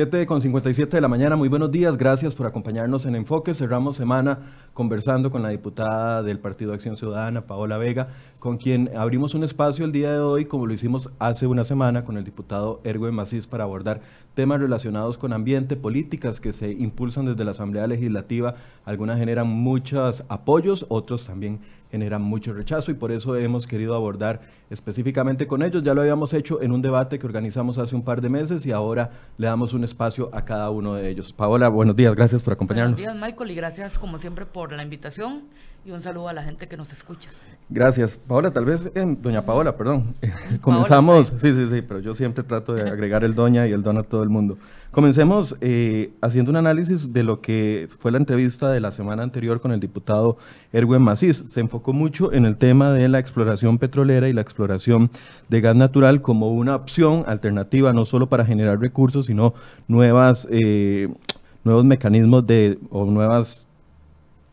7 con 57 de la mañana, muy buenos días, gracias por acompañarnos en Enfoque. Cerramos semana conversando con la diputada del Partido Acción Ciudadana, Paola Vega, con quien abrimos un espacio el día de hoy, como lo hicimos hace una semana con el diputado Erwin Macís, para abordar temas relacionados con ambiente, políticas que se impulsan desde la Asamblea Legislativa. Algunas generan muchos apoyos, otros también generan mucho rechazo y por eso hemos querido abordar específicamente con ellos. Ya lo habíamos hecho en un debate que organizamos hace un par de meses y ahora le damos un espacio a cada uno de ellos. Paola, buenos días, gracias por acompañarnos. Buenos días, Michael, y gracias como siempre por la invitación y un saludo a la gente que nos escucha. Gracias. Paola, tal vez, eh, doña Paola, perdón. Comenzamos, sí, sí, sí, pero yo siempre trato de agregar el doña y el don a todo el mundo. Comencemos eh, haciendo un análisis de lo que fue la entrevista de la semana anterior con el diputado Erwin Macís. Se enfocó mucho en el tema de la exploración petrolera y la exploración de gas natural como una opción alternativa, no solo para generar recursos, sino nuevas, eh, nuevos mecanismos de, o nuevas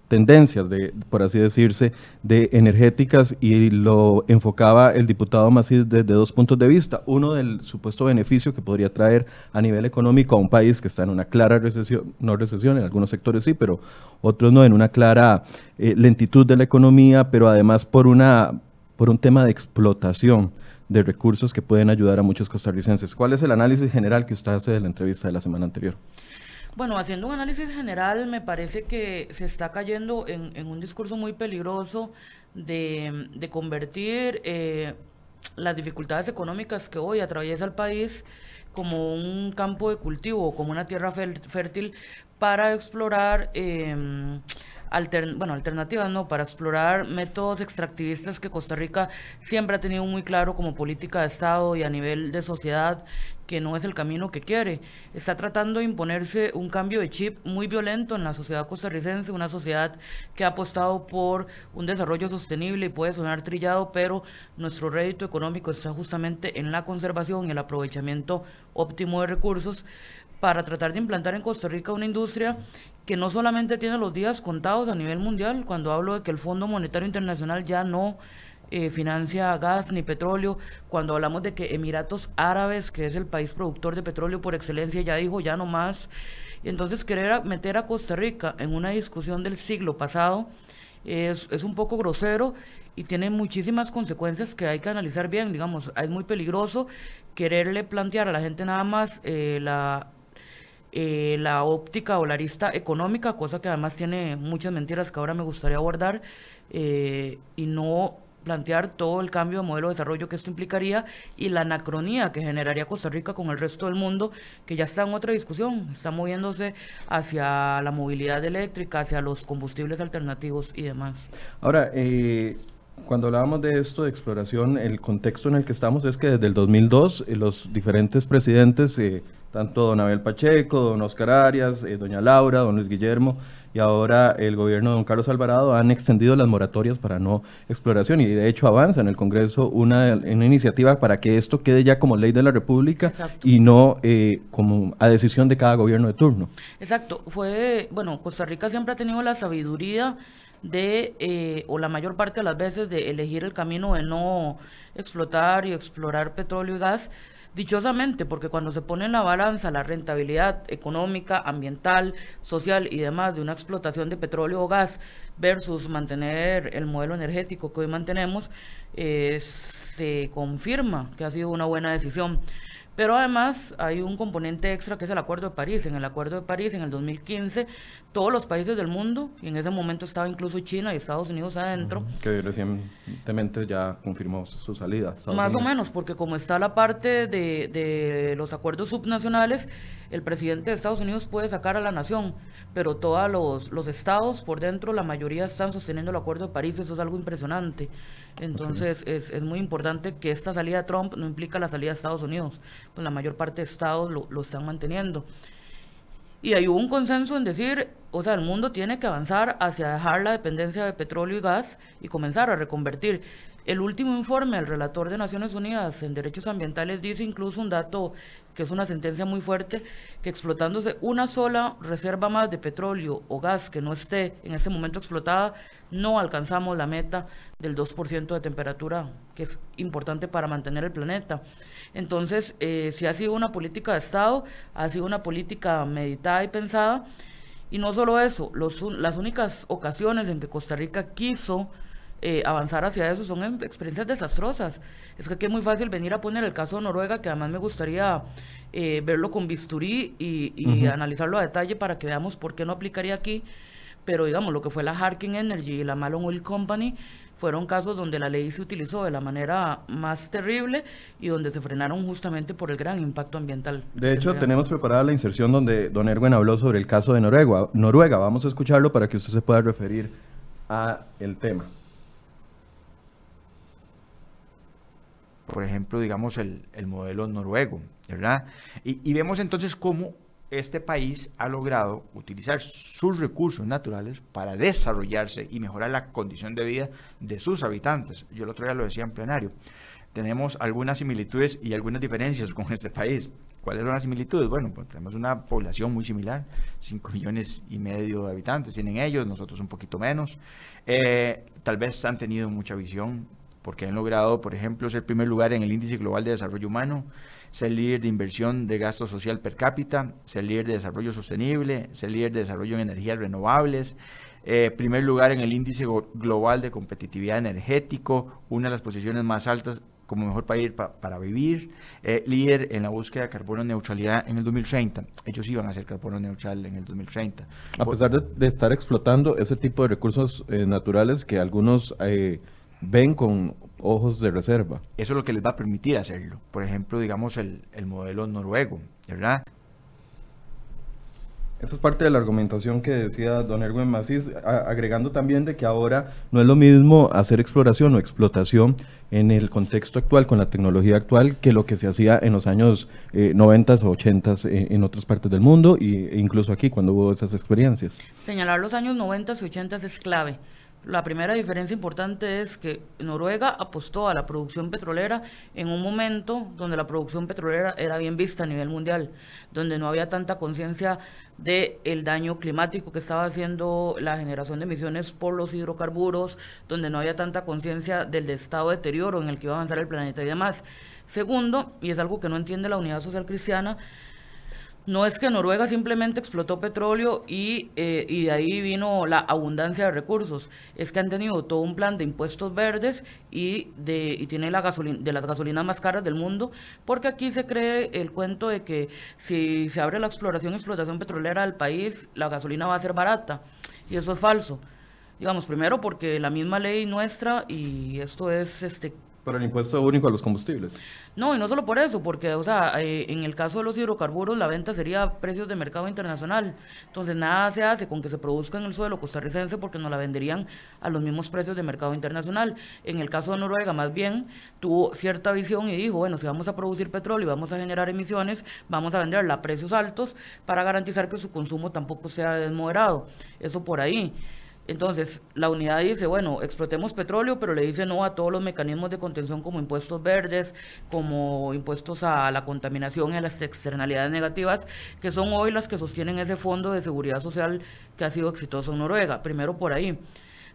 tendencias, de, por así decirse, de energéticas y lo enfocaba el diputado Macís desde dos puntos de vista. Uno del supuesto beneficio que podría traer a nivel económico a un país que está en una clara recesión, no recesión, en algunos sectores sí, pero otros no, en una clara eh, lentitud de la economía, pero además por, una, por un tema de explotación de recursos que pueden ayudar a muchos costarricenses. ¿Cuál es el análisis general que usted hace de la entrevista de la semana anterior? Bueno, haciendo un análisis general, me parece que se está cayendo en, un discurso muy peligroso de, convertir eh, las dificultades económicas que hoy atraviesa el país como un campo de cultivo, como una tierra fértil para explorar eh, bueno, alternativas, ¿no? Para explorar métodos extractivistas que Costa Rica siempre ha tenido muy claro como política de Estado y a nivel de sociedad que no es el camino que quiere. Está tratando de imponerse un cambio de chip muy violento en la sociedad costarricense, una sociedad que ha apostado por un desarrollo sostenible y puede sonar trillado, pero nuestro rédito económico está justamente en la conservación y el aprovechamiento óptimo de recursos para tratar de implantar en Costa Rica una industria que no solamente tiene los días contados a nivel mundial, cuando hablo de que el Fondo Monetario Internacional ya no eh, financia gas ni petróleo, cuando hablamos de que Emiratos Árabes, que es el país productor de petróleo por excelencia, ya dijo ya no más. Entonces querer meter a Costa Rica en una discusión del siglo pasado es, es un poco grosero y tiene muchísimas consecuencias que hay que analizar bien. Digamos, es muy peligroso quererle plantear a la gente nada más eh, la eh, la óptica o la arista económica, cosa que además tiene muchas mentiras que ahora me gustaría abordar, y no plantear todo el cambio de modelo de desarrollo que esto implicaría y la anacronía que generaría Costa Rica con el resto del mundo, que ya está en otra discusión, está moviéndose hacia la movilidad eléctrica, hacia los combustibles alternativos y demás. Ahora, eh, cuando hablábamos de esto, de exploración, el contexto en el que estamos es que desde el 2002 los diferentes presidentes tanto don Abel Pacheco, don Oscar Arias, eh, doña Laura, don Luis Guillermo y ahora el gobierno de don Carlos Alvarado han extendido las moratorias para no exploración y de hecho avanza en el Congreso una, una iniciativa para que esto quede ya como ley de la República y no eh, como a decisión de cada gobierno de turno. Exacto, fue, bueno, Costa Rica siempre ha tenido la sabiduría de, eh, o la mayor parte de las veces, de elegir el camino de no explotar y explorar petróleo y gas Dichosamente, porque cuando se pone en la balanza la rentabilidad económica, ambiental, social y demás de una explotación de petróleo o gas versus mantener el modelo energético que hoy mantenemos, eh, se confirma que ha sido una buena decisión. Pero además hay un componente extra que es el Acuerdo de París. En el Acuerdo de París, en el 2015, todos los países del mundo, y en ese momento estaba incluso China y Estados Unidos adentro. Que recientemente ya confirmó su salida. Más o menos, porque como está la parte de, de los acuerdos subnacionales, el presidente de Estados Unidos puede sacar a la nación, pero todos los, los estados por dentro, la mayoría están sosteniendo el Acuerdo de París, eso es algo impresionante. Entonces es, es, muy importante que esta salida de Trump no implica la salida de Estados Unidos, pues la mayor parte de estados lo, lo están manteniendo. Y hay un consenso en decir, o sea, el mundo tiene que avanzar hacia dejar la dependencia de petróleo y gas y comenzar a reconvertir. El último informe del relator de Naciones Unidas en Derechos Ambientales dice incluso un dato que es una sentencia muy fuerte, que explotándose una sola reserva más de petróleo o gas que no esté en este momento explotada, no alcanzamos la meta del 2% de temperatura, que es importante para mantener el planeta. Entonces, eh, si ha sido una política de Estado, ha sido una política meditada y pensada, y no solo eso, las únicas ocasiones en que Costa Rica quiso eh, avanzar hacia eso son experiencias desastrosas. Es que aquí es muy fácil venir a poner el caso de Noruega, que además me gustaría eh, verlo con bisturí y, analizarlo a detalle para que veamos por qué no aplicaría aquí. Pero digamos, lo que fue la Harking Energy y la Malone Oil Company fueron casos donde la ley se utilizó de la manera más terrible y donde se frenaron justamente por el gran impacto ambiental. De hecho, tenemos preparada la inserción donde don Erwin habló sobre el caso de Noruega. Noruega, vamos a escucharlo para que usted se pueda referir a el tema. Por ejemplo, digamos, el, modelo noruego, ¿verdad? Y, vemos entonces cómo este país ha logrado utilizar sus recursos naturales para desarrollarse y mejorar la condición de vida de sus habitantes. Yo el otro día lo decía en plenario. Tenemos algunas similitudes y algunas diferencias con este país. ¿Cuáles son las similitudes? Bueno, pues tenemos una población muy similar, 5 millones y medio de habitantes tienen ellos, nosotros un poquito menos. Eh, tal vez han tenido mucha visión porque han logrado, por ejemplo, ser primer lugar en el índice global de desarrollo humano, ser líder de inversión de gasto social per cápita, ser líder de desarrollo sostenible, ser líder de desarrollo en energías renovables, eh, primer lugar en el índice global de competitividad energético, una de las posiciones más altas como mejor país para vivir, eh, líder en la búsqueda de carbono neutralidad en el 2030. Ellos iban a ser carbono neutral en el 2030. A pesar de, estar explotando ese tipo de recursos eh, naturales que algunos ven con ojos de reserva. Eso es lo que les va a permitir hacerlo. Por ejemplo, digamos el, modelo noruego, ¿verdad? Esa es parte de la argumentación que decía don Erwin Macís, agregando también de que ahora no es lo mismo hacer exploración o explotación en el contexto actual, con la tecnología actual, que lo que se hacía en los años 90 eh, o 80 eh, en otras partes del mundo e incluso aquí cuando hubo esas experiencias. Señalar los años 90 y 80 es clave la primera diferencia importante es que Noruega apostó a la producción petrolera en un momento donde la producción petrolera era bien vista a nivel mundial, donde no había tanta conciencia del el daño climático que estaba haciendo la generación de emisiones por los hidrocarburos, donde no había tanta conciencia del estado de deterioro en el que iba a avanzar el planeta y demás. Segundo, y es algo que no entiende la unidad social cristiana, no es que Noruega simplemente explotó petróleo y, eh, y, de ahí vino la abundancia de recursos. Es que han tenido todo un plan de impuestos verdes y, de, y tiene la gasolina, de las gasolinas más caras del mundo, porque aquí se cree el cuento de que si se abre la exploración y explotación petrolera del país, la gasolina va a ser barata. Y eso es falso. Digamos, primero porque la misma ley nuestra, y esto es este, para el impuesto único a los combustibles. No, y no solo por eso, porque, o sea, eh, en el caso de los hidrocarburos, la venta sería precios de mercado internacional. Entonces, nada se hace con que se produzca en el suelo costarricense porque nos la venderían a los mismos precios de mercado internacional. En el caso de Noruega, más bien, tuvo cierta visión y dijo, bueno, si vamos a producir petróleo y vamos a generar emisiones, vamos a venderla a precios altos para garantizar que su consumo tampoco sea desmoderado. Eso por ahí. Entonces, la unidad dice, bueno, explotemos petróleo, pero le dice no a todos los mecanismos de contención como impuestos verdes, como impuestos a la contaminación y a las externalidades negativas, que son hoy las que sostienen ese fondo de seguridad social que ha sido exitoso en Noruega. Primero por ahí.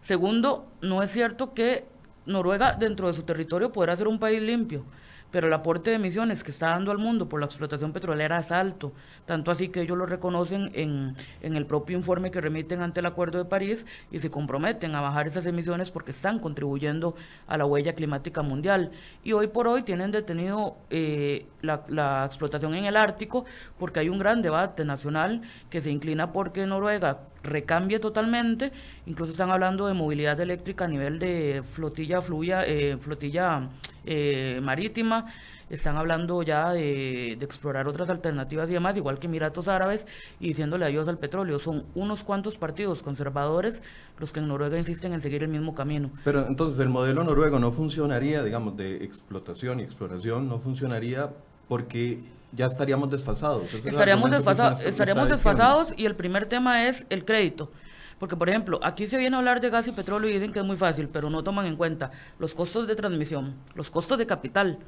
Segundo, no es cierto que Noruega dentro de su territorio podrá ser un país limpio pero el aporte de emisiones que está dando al mundo por la explotación petrolera es alto, tanto así que ellos lo reconocen en, en, el propio informe que remiten ante el Acuerdo de París y se comprometen a bajar esas emisiones porque están contribuyendo a la huella climática mundial. Y hoy por hoy tienen detenido eh, la, la explotación en el Ártico porque hay un gran debate nacional que se inclina porque Noruega recambie totalmente, incluso están hablando de movilidad eléctrica a nivel de flotilla fluya, eh, flotilla eh, marítima, están hablando ya de, explorar otras alternativas y demás, igual que Emiratos Árabes, y diciéndole adiós al petróleo. Son unos cuantos partidos conservadores los que en Noruega insisten en seguir el mismo camino. Pero entonces el modelo noruego no funcionaría, digamos, de explotación y exploración, no funcionaría porque ya estaríamos desfasados. estaríamos desfasados, estaríamos desfasados y el primer tema es el crédito Porque, por ejemplo, aquí se viene a hablar de gas y petróleo y dicen que es muy fácil, pero no toman en cuenta los costos de transmisión, los costos de capital.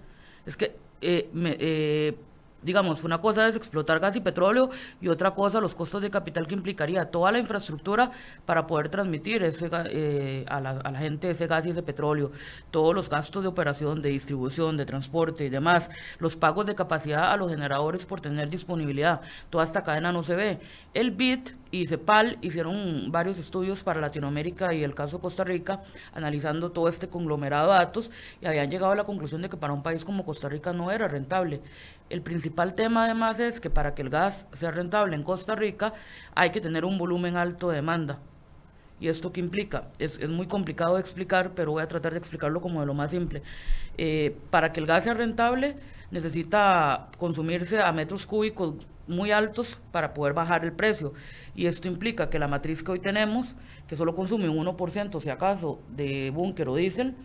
Es que eh, me, eh, digamos, una cosa es explotar gas y petróleo y otra cosa los costos de capital que implicaría toda la infraestructura para poder transmitir ese, eh, a, la, a, la, gente ese gas y ese petróleo, todos los gastos de operación, de distribución, de transporte y demás, los pagos de capacidad a los generadores por tener disponibilidad, toda esta cadena no se ve. El BIT y CEPAL hicieron varios estudios para Latinoamérica y el caso Costa Rica, analizando todo este conglomerado de datos y habían llegado a la conclusión de que para un país como Costa Rica no era rentable. El principal tema además es que para que el gas sea rentable en Costa Rica hay que tener un volumen alto de demanda. ¿Y esto qué implica? Es, es muy complicado de explicar, pero voy a tratar de explicarlo como de lo más simple. Eh, para que el gas sea rentable necesita consumirse a metros cúbicos muy altos para poder bajar el precio. Y esto implica que la matriz que hoy tenemos, que solo consume un 1% si acaso de búnker o diésel,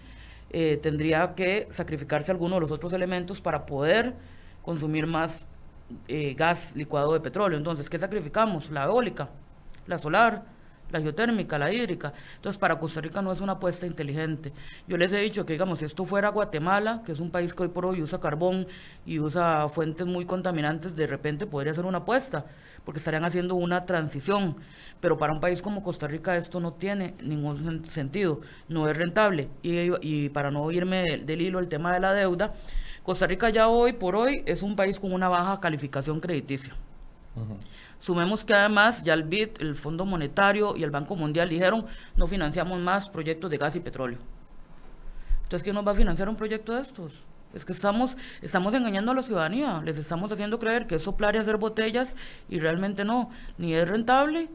eh, tendría que sacrificarse alguno de los otros elementos para poder consumir más eh, gas licuado de petróleo. Entonces, ¿qué sacrificamos? La eólica, la solar, la geotérmica, la hídrica. Entonces, para Costa Rica no es una apuesta inteligente. Yo les he dicho que, digamos, si esto fuera Guatemala, que es un país que hoy por hoy usa carbón y usa fuentes muy contaminantes, de repente podría ser una apuesta, porque estarían haciendo una transición. Pero para un país como Costa Rica esto no tiene ningún sentido, no es rentable. Y, para no irme del, hilo el tema de la deuda, Costa Rica ya hoy por hoy es un país con una baja calificación crediticia. Uh. Sumemos que además ya el BID, el Fondo Monetario y el Banco Mundial dijeron no financiamos más proyectos de gas y petróleo. Entonces, ¿quién nos va a financiar un proyecto de estos? Es que estamos, estamos engañando a la ciudadanía, les estamos haciendo creer que es soplar y hacer botellas y realmente no, ni es rentable,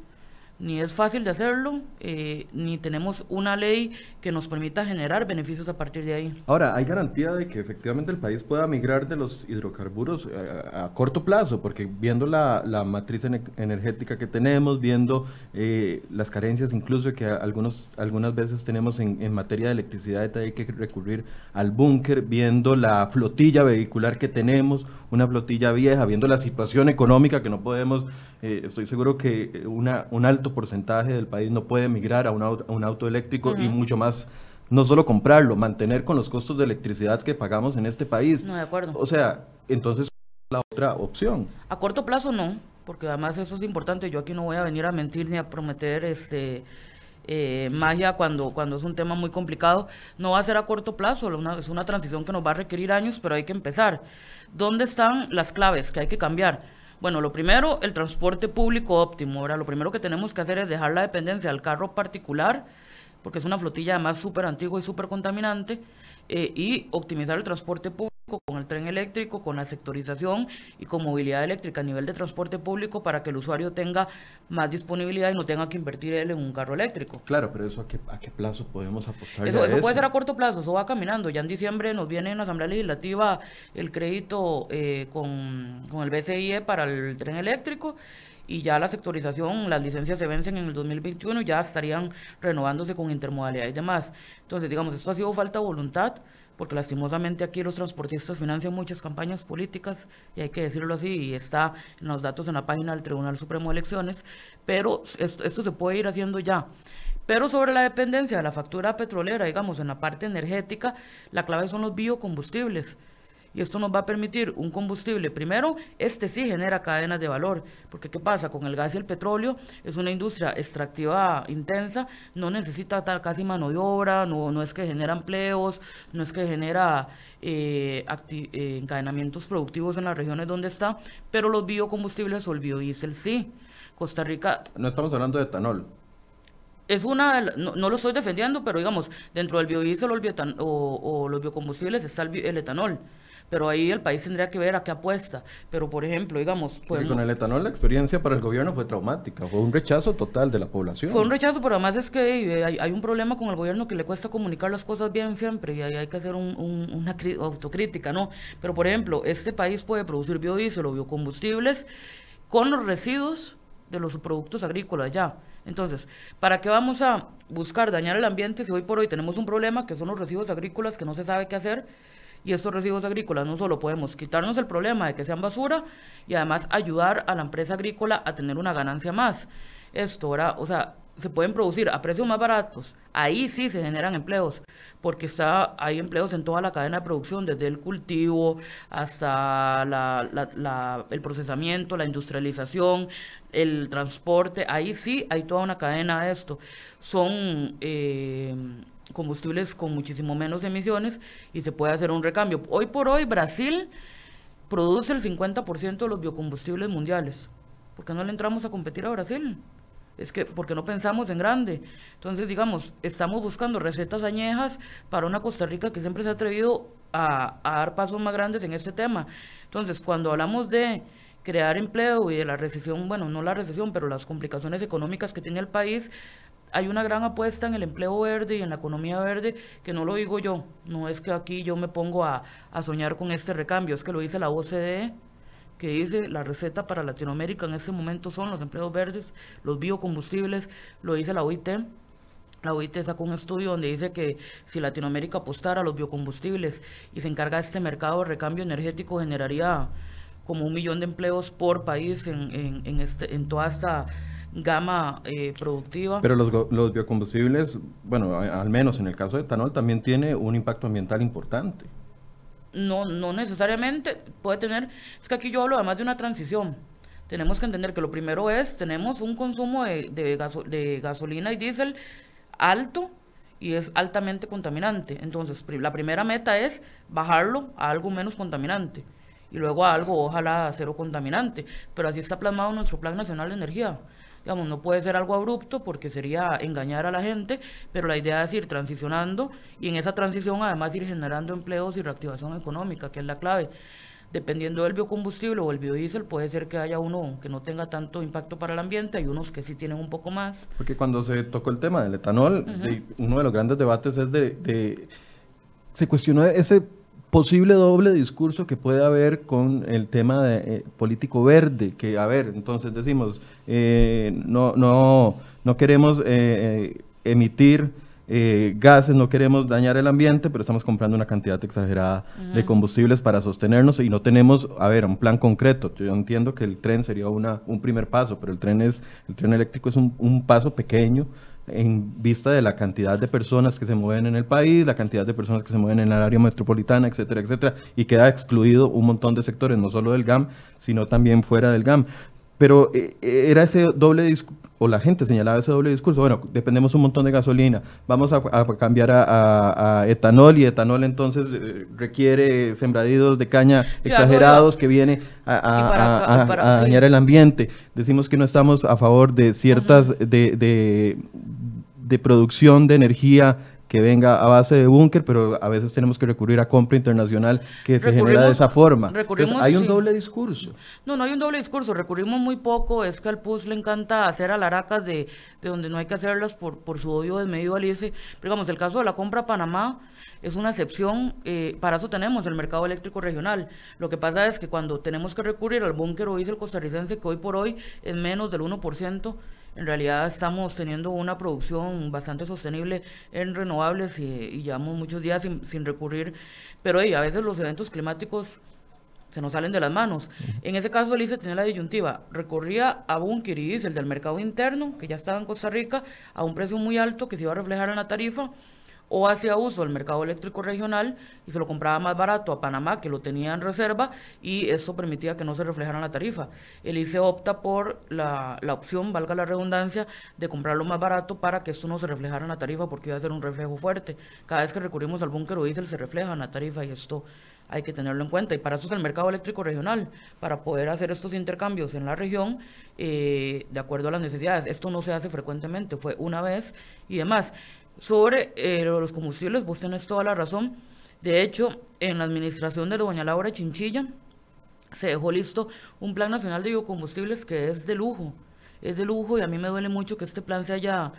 ni es fácil de hacerlo, eh, ni tenemos una ley que nos permita generar beneficios a partir de ahí. Ahora, ¿hay garantía de que efectivamente el país pueda migrar de los hidrocarburos eh, a, corto plazo? Porque viendo la, la matriz energética que tenemos, viendo eh, las carencias incluso que algunos, algunas veces tenemos en, en materia de electricidad, hay que recurrir al búnker, viendo la flotilla vehicular que tenemos, una flotilla vieja, viendo la situación económica que no podemos, eh, estoy seguro que una, un alto porcentaje del país no puede migrar a un auto, a un auto eléctrico uh -huh. y mucho más no solo comprarlo, mantener con los costos de electricidad que pagamos en este país. No, de acuerdo. O sea, entonces la otra opción. A corto plazo no, porque además eso es importante. Yo aquí no voy a venir a mentir ni a prometer este eh, magia cuando, cuando es un tema muy complicado. No va a ser a corto plazo, es una transición que nos va a requerir años, pero hay que empezar. ¿Dónde están las claves que hay que cambiar? Bueno, lo primero, el transporte público óptimo. Ahora, lo primero que tenemos que hacer es dejar la dependencia del carro particular, porque es una flotilla además súper antigua y súper contaminante, eh, y optimizar el transporte público con el tren eléctrico, con la sectorización y con movilidad eléctrica a nivel de transporte público para que el usuario tenga más disponibilidad y no tenga que invertir él en un carro eléctrico. Claro, pero eso a qué, a qué plazo podemos apostar. Eso, eso, puede ser a corto plazo, eso va caminando. Ya en diciembre nos viene en la Asamblea Legislativa el crédito eh, con, con el BCIE para el tren eléctrico y ya la sectorización, las licencias se vencen en el 2021 y ya estarían renovándose con intermodalidad y demás. Entonces, digamos, esto ha sido falta de voluntad porque lastimosamente aquí los transportistas financian muchas campañas políticas, y hay que decirlo así, y está en los datos en la página del Tribunal Supremo de Elecciones, pero esto, esto se puede ir haciendo ya. Pero sobre la dependencia de la factura petrolera, digamos, en la parte energética, la clave son los biocombustibles. Y esto nos va a permitir un combustible. Primero, este sí genera cadenas de valor, porque ¿qué pasa? Con el gas y el petróleo es una industria extractiva intensa, no necesita casi mano de obra, no, no es que genera empleos, no es que genera eh, eh, encadenamientos productivos en las regiones donde está, pero los biocombustibles o el biodiesel sí. Costa Rica... No estamos hablando de etanol es una, no, no, lo estoy defendiendo, pero digamos, dentro del biodiesel o, o, o los biocombustibles está el, el, etanol. Pero ahí el país tendría que ver a qué apuesta. Pero, por ejemplo, digamos... Podemos... con el etanol la experiencia para el gobierno fue traumática, fue un rechazo total de la población. Fue un rechazo, pero además es que hay, hay un problema con el gobierno que le cuesta comunicar las cosas bien siempre y ahí hay que hacer un, un, una autocrítica, ¿no? Pero, por ejemplo, este país puede producir biodiesel o biocombustibles con los residuos de los subproductos agrícolas ya. Entonces, ¿para qué vamos a buscar dañar el ambiente si hoy por hoy tenemos un problema que son los residuos agrícolas que no se sabe qué hacer? Y estos residuos agrícolas no solo podemos quitarnos el problema de que sean basura y además ayudar a la empresa agrícola a tener una ganancia más. Esto, ¿verdad? O sea, se pueden producir a precios más baratos, ahí sí se generan empleos, porque está, hay empleos en toda la cadena de producción, desde el cultivo hasta la, el procesamiento, la industrialización, el transporte, ahí sí hay toda una cadena de esto. Son eh, combustibles con muchísimo menos emisiones y se puede hacer un recambio. Hoy por hoy Brasil produce el 50% de los biocombustibles mundiales. ¿Por qué no le entramos a competir a Brasil? es que porque no pensamos en grande. Entonces, digamos, estamos buscando recetas añejas para una Costa Rica que siempre se ha atrevido a, dar pasos más grandes en este tema. Entonces, cuando hablamos de crear empleo y de la recesión, bueno, no la recesión, pero las complicaciones económicas que tiene el país, hay una gran apuesta en el empleo verde y en la economía verde, que no lo digo yo, no es que aquí yo me pongo a, soñar con este recambio, es que lo dice la OCDE, que dice la receta para Latinoamérica en este momento son los empleos verdes, los biocombustibles, lo dice la OIT. La OIT sacó un estudio donde dice que si Latinoamérica apostara a los biocombustibles y se encarga de este mercado de recambio energético, generaría como un millón de empleos por país en, en, este, en toda esta gama eh, productiva. Pero los, los biocombustibles, bueno, al menos en el caso de etanol, también tiene un impacto ambiental importante no, no necesariamente puede tener, es que aquí yo hablo además de una transición. Tenemos que entender que lo primero es, tenemos un consumo de, de, gasolina y diésel alto y es altamente contaminante. Entonces, la primera meta es bajarlo a algo menos contaminante y luego a algo, ojalá, cero contaminante. Pero así está plasmado nuestro Plan Nacional de Energía. Digamos, no puede ser algo abrupto porque sería engañar a la gente, pero la idea es ir transicionando y en esa transición además ir generando empleos y reactivación económica, que es la clave. Dependiendo del biocombustible o el biodiesel, puede ser que haya uno que no tenga tanto impacto para el ambiente, hay unos que sí tienen un poco más. Porque cuando se tocó el tema del etanol, uno de los grandes debates es de, de se cuestionó ese posible doble discurso que puede haber con el tema de, eh, político verde, que a ver, entonces decimos, eh, no, no, no queremos eh, emitir gases, no queremos dañar el ambiente, pero estamos comprando una cantidad exagerada de combustibles para sostenernos y no tenemos, a ver, un plan concreto. Yo entiendo que el tren sería una, un primer paso, pero el tren, es, el tren eléctrico es un, un paso pequeño en vista de la cantidad de personas que se mueven en el país, la cantidad de personas que se mueven en el área metropolitana, etcétera, etcétera, y queda excluido un montón de sectores, no solo del GAM, sino también fuera del GAM. Pero eh, eh, era ese doble o la gente señalaba ese doble discurso, bueno, dependemos un montón de gasolina, vamos a, cambiar a, etanol y etanol entonces eh, requiere sembradíos de caña exagerados que viene a, dañar el ambiente. Decimos que no estamos a favor de ciertas, de, de, de producción de energía que venga a base de búnker, pero a veces tenemos que recurrir a compra internacional que se genera de esa forma. hay un doble discurso. No, no hay un doble discurso, recurrimos muy poco, es que al PUS le encanta hacer alaracas de, de donde no hay que hacerlas por, por su odio desmedido al ICE. Pero digamos, el caso de la compra a Panamá es una excepción, eh, para eso tenemos el mercado eléctrico regional. Lo que pasa es que cuando tenemos que recurrir al búnker o el costarricense, que hoy por hoy es menos del 1%, en realidad estamos teniendo una producción bastante sostenible en renovables y, llevamos muchos días sin, recurrir, pero a veces los eventos climáticos se nos salen de las manos. En ese caso, Elise tenía la disyuntiva. Recorría a Bunker y el del mercado interno, que ya estaba en Costa Rica, a un precio muy alto que se iba a reflejar en la tarifa, o hacía uso del mercado eléctrico regional y se lo compraba más barato a Panamá, que lo tenía en reserva, y eso permitía que no se reflejara en la tarifa. El ICE opta por la, la, opción, valga la redundancia, de comprarlo más barato para que esto no se reflejara en la tarifa, porque iba a ser un reflejo fuerte. Cada vez que recurrimos al búnker o diésel se refleja en la tarifa y esto hay que tenerlo en cuenta. Y para eso es el mercado eléctrico regional, para poder hacer estos intercambios en la región eh, de acuerdo a las necesidades. Esto no se hace frecuentemente, fue una vez y demás. Sobre eh, los combustibles, vos tenés toda la razón. De hecho, en la administración de doña Laura Chinchilla se dejó listo un plan nacional de biocombustibles que es de lujo. Es de lujo y a mí me duele mucho que este plan se haya,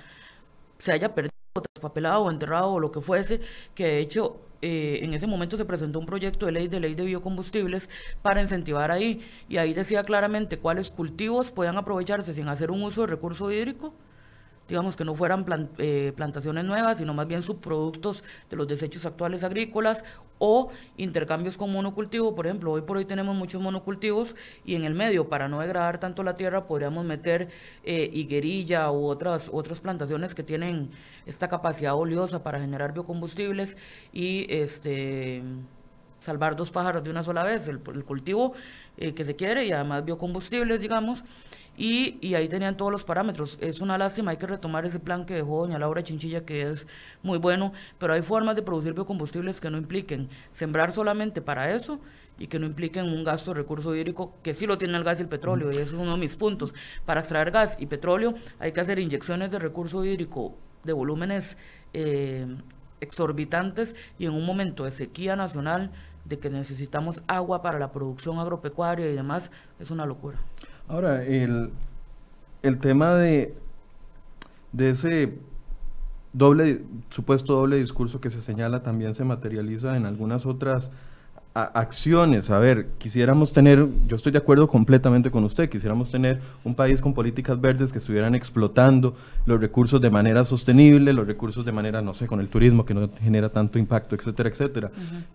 se haya perdido, traspapelado o enterrado o lo que fuese, que de hecho eh, en ese momento se presentó un proyecto de ley de ley de biocombustibles para incentivar ahí y ahí decía claramente cuáles cultivos podían aprovecharse sin hacer un uso de recurso hídrico digamos que no fueran eh, plantaciones nuevas, sino más bien subproductos de los desechos actuales agrícolas o intercambios con monocultivo. Por ejemplo, hoy por hoy tenemos muchos monocultivos y en el medio, para no degradar tanto la tierra, podríamos meter eh, higuerilla u otras, otras plantaciones que tienen esta capacidad oleosa para generar biocombustibles y este salvar dos pájaros de una sola vez, el, cultivo eh, que se quiere y además biocombustibles, digamos, y, ahí tenían todos los parámetros. Es una lástima, hay que retomar ese plan que dejó doña Laura Chinchilla, que es muy bueno, pero hay formas de producir biocombustibles que no impliquen sembrar solamente para eso y que no impliquen un gasto de recurso hídrico, que sí lo tiene el gas y el petróleo, y eso es uno de mis puntos. Para extraer gas y petróleo hay que hacer inyecciones de recurso hídrico de volúmenes eh, exorbitantes y en un momento de sequía nacional, de que necesitamos agua para la producción agropecuaria y demás, es una locura. Ahora, el, tema de, de ese doble, supuesto doble discurso que se señala también se materializa en algunas otras acciones. A ver, quisiéramos tener, yo estoy de acuerdo completamente con usted, quisiéramos tener un país con políticas verdes que estuvieran explotando los recursos de manera sostenible, los recursos de manera, no sé, con el turismo que no genera tanto impacto, etcétera, etcétera.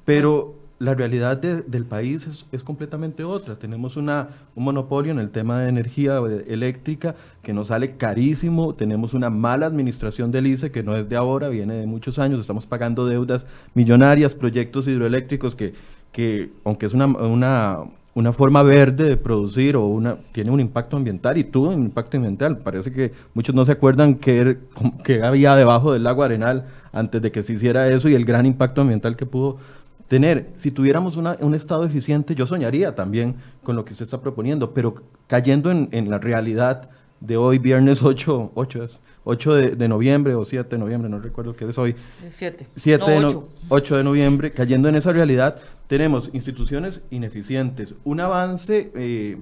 Pero la realidad del país es, completamente otra. Tenemos una, un monopolio en el tema de energía eléctrica que nos sale carísimo. Tenemos una mala administración del ICE que no es de ahora, viene de muchos años. Estamos pagando deudas millonarias, proyectos hidroeléctricos que, que aunque es una, una, forma verde de producir o una tiene un impacto ambiental y tuvo un impacto ambiental. Parece que muchos no se acuerdan que, que había debajo del lago Arenal antes de que se hiciera eso y el gran impacto ambiental que pudo tener, si tuviéramos un Estado eficiente, yo soñaría también con lo que usted está proponiendo, pero cayendo en, la realidad de hoy, viernes 8, 8 es, 8 de, noviembre o 7 de noviembre, no recuerdo qué es hoy. 7. 7 de 8. de noviembre, cayendo en esa realidad, tenemos instituciones ineficientes, un avance eh,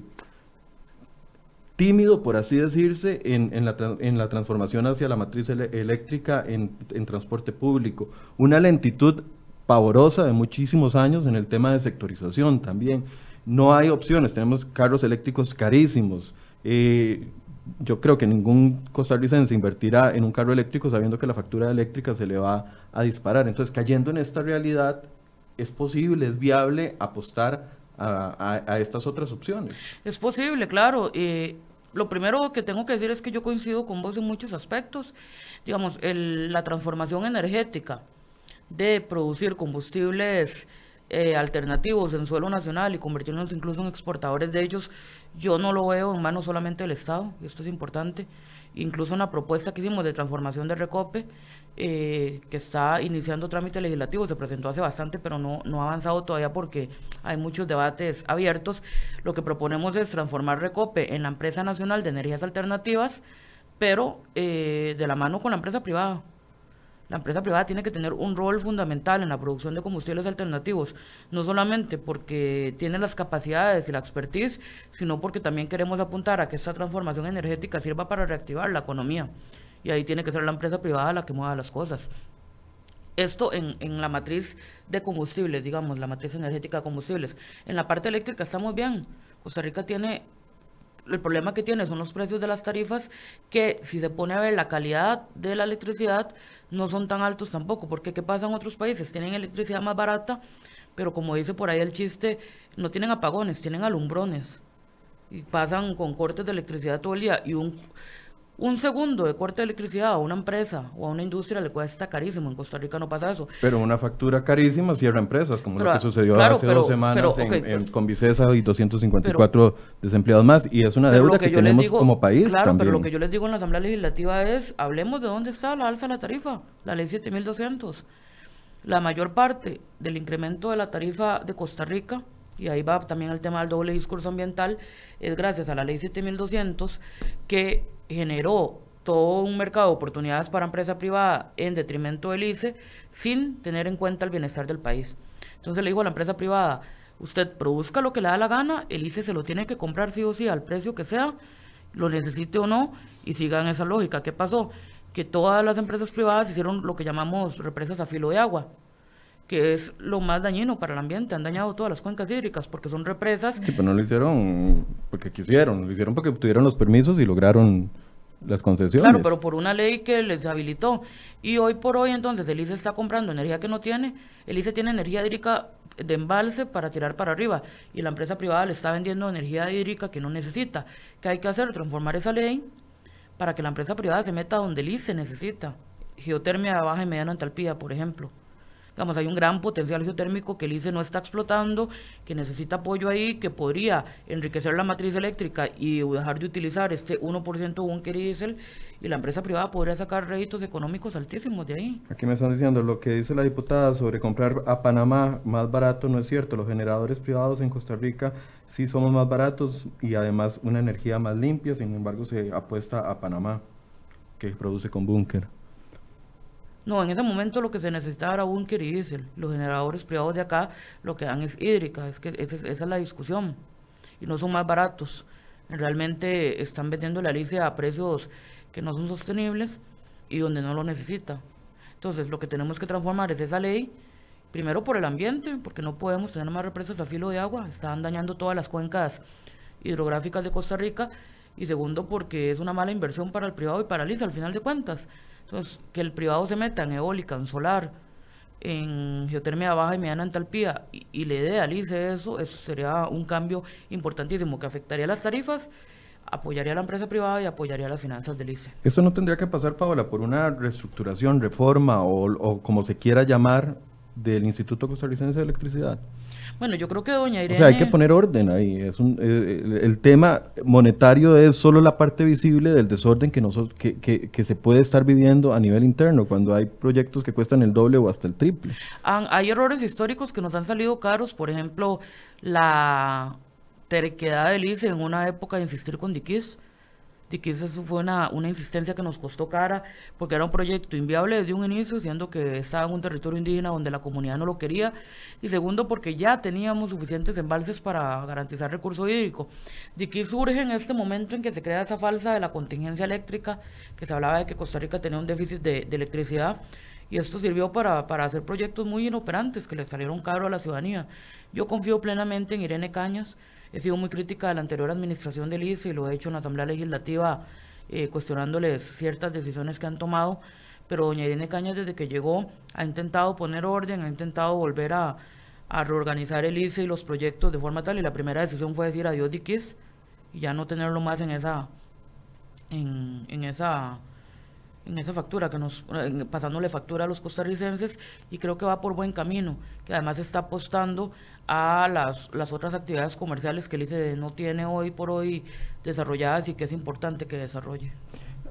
tímido, por así decirse, en, la, en, la, transformación hacia la matriz eléctrica en, en transporte público, una lentitud pavorosa de muchísimos años en el tema de sectorización también. No hay opciones, tenemos carros eléctricos carísimos. Eh, yo creo que ningún costarricense invertirá en un carro eléctrico sabiendo que la factura eléctrica se le va a disparar. Entonces, cayendo en esta realidad, es posible, es viable apostar a, estas otras opciones. Es posible, claro. Eh, lo primero que tengo que decir es que yo coincido con vos en muchos aspectos. Digamos, la transformación energética de producir combustibles eh, alternativos en suelo nacional y convertirnos incluso en exportadores de ellos, yo no lo veo en manos solamente del Estado, y esto es importante. Incluso una propuesta que hicimos de transformación de Recope, eh, que está iniciando trámite legislativo, se presentó hace bastante, pero no, no ha avanzado todavía porque hay muchos debates abiertos. Lo que proponemos es transformar Recope en la empresa nacional de energías alternativas, pero eh, de la mano con la empresa privada. La empresa privada tiene que tener un rol fundamental en la producción de combustibles alternativos, no solamente porque tiene las capacidades y la expertise, sino porque también queremos apuntar a que esta transformación energética sirva para reactivar la economía. Y ahí tiene que ser la empresa privada la que mueva las cosas. Esto en, en la matriz de combustibles, digamos, la matriz energética de combustibles. En la parte eléctrica estamos bien. Costa Rica tiene el problema que tiene son los precios de las tarifas que si se pone a ver la calidad de la electricidad no son tan altos tampoco, porque ¿qué pasa en otros países? Tienen electricidad más barata, pero como dice por ahí el chiste, no tienen apagones, tienen alumbrones y pasan con cortes de electricidad todo el día y un un segundo de corte de electricidad a una empresa o a una industria le cuesta carísimo. En Costa Rica no pasa eso. Pero una factura carísima cierra empresas, como lo que sucedió hace dos semanas en, con Vicesa y 254 desempleados más. Y es una deuda que, tenemos como país. Claro, pero lo que yo les digo en la Asamblea Legislativa es, hablemos de dónde está la alza de la tarifa, la ley 7200. La mayor parte del incremento de la tarifa de Costa Rica y ahí va también el tema del doble discurso ambiental, es gracias a la ley 7200 que generó todo un mercado de oportunidades para empresa privada en detrimento del ICE sin tener en cuenta el bienestar del país. Entonces le digo a la empresa privada, usted produzca lo que le da la gana, el ICE se lo tiene que comprar sí o sí al precio que sea, lo necesite o no, y sigan esa lógica. ¿Qué pasó? Que todas las empresas privadas hicieron lo que llamamos represas a filo de agua que es lo más dañino para el ambiente. Han dañado todas las cuencas hídricas porque son represas. Sí, pero no lo hicieron porque quisieron, lo hicieron porque obtuvieron los permisos y lograron las concesiones. Claro, pero por una ley que les habilitó. Y hoy por hoy, entonces, el ICE está comprando energía que no tiene. El ICE tiene energía hídrica de embalse para tirar para arriba. Y la empresa privada le está vendiendo energía hídrica que no necesita. ¿Qué hay que hacer? Transformar esa ley para que la empresa privada se meta donde el ICE necesita. Geotermia de baja y mediana entalpía, por ejemplo. Digamos, hay un gran potencial geotérmico que el ICE no está explotando, que necesita apoyo ahí, que podría enriquecer la matriz eléctrica y dejar de utilizar este 1% bunker y diésel, y la empresa privada podría sacar réditos económicos altísimos de ahí. Aquí me están diciendo lo que dice la diputada sobre comprar a Panamá más barato, no es cierto. Los generadores privados en Costa Rica sí somos más baratos y además una energía más limpia, sin embargo se apuesta a Panamá, que produce con búnker. No, en ese momento lo que se necesitaba era búnker y diésel. Los generadores privados de acá lo que dan es hídrica, es que esa, es la discusión. Y no son más baratos. Realmente están vendiendo la Alicia a precios que no son sostenibles y donde no lo necesita. Entonces, lo que tenemos que transformar es esa ley, primero por el ambiente, porque no podemos tener más represas a filo de agua, están dañando todas las cuencas hidrográficas de Costa Rica, y segundo porque es una mala inversión para el privado y para el ISA al final de cuentas. Entonces, que el privado se meta en eólica, en solar, en geotermia baja y mediana entalpía y, y le dé al ICE eso, eso sería un cambio importantísimo que afectaría las tarifas, apoyaría a la empresa privada y apoyaría las finanzas del ICE. Eso no tendría que pasar, Paola, por una reestructuración, reforma o, o como se quiera llamar del Instituto Costarricense de Electricidad. Bueno, yo creo que doña Irene... O sea, hay que poner orden ahí. Es un, eh, el, tema monetario es solo la parte visible del desorden que, nosotros, que, que, se puede estar viviendo a nivel interno, cuando hay proyectos que cuestan el doble o hasta el triple. hay errores históricos que nos han salido caros, por ejemplo, la terquedad del ICE en una época de insistir con Diquis de que eso fue una, una insistencia que nos costó cara, porque era un proyecto inviable desde un inicio, siendo que estaba en un territorio indígena donde la comunidad no lo quería, y segundo, porque ya teníamos suficientes embalses para garantizar recurso hídrico. De que surge en este momento en que se crea esa falsa de la contingencia eléctrica, que se hablaba de que Costa Rica tenía un déficit de, de electricidad, y esto sirvió para, para hacer proyectos muy inoperantes que le salieron caro a la ciudadanía. Yo confío plenamente en Irene Cañas, He sido muy crítica de la anterior administración del ICE y lo he hecho en la Asamblea Legislativa eh, cuestionándoles ciertas decisiones que han tomado, pero doña Irene Cañas desde que llegó ha intentado poner orden, ha intentado volver a, reorganizar el ICE y los proyectos de forma tal y la primera decisión fue decir adiós Diquis y ya no tenerlo más en esa en, en esa en esa factura, que nos pasándole factura a los costarricenses y creo que va por buen camino, que además está apostando a las, las otras actividades comerciales que el ICE no tiene hoy por hoy desarrolladas y que es importante que desarrolle.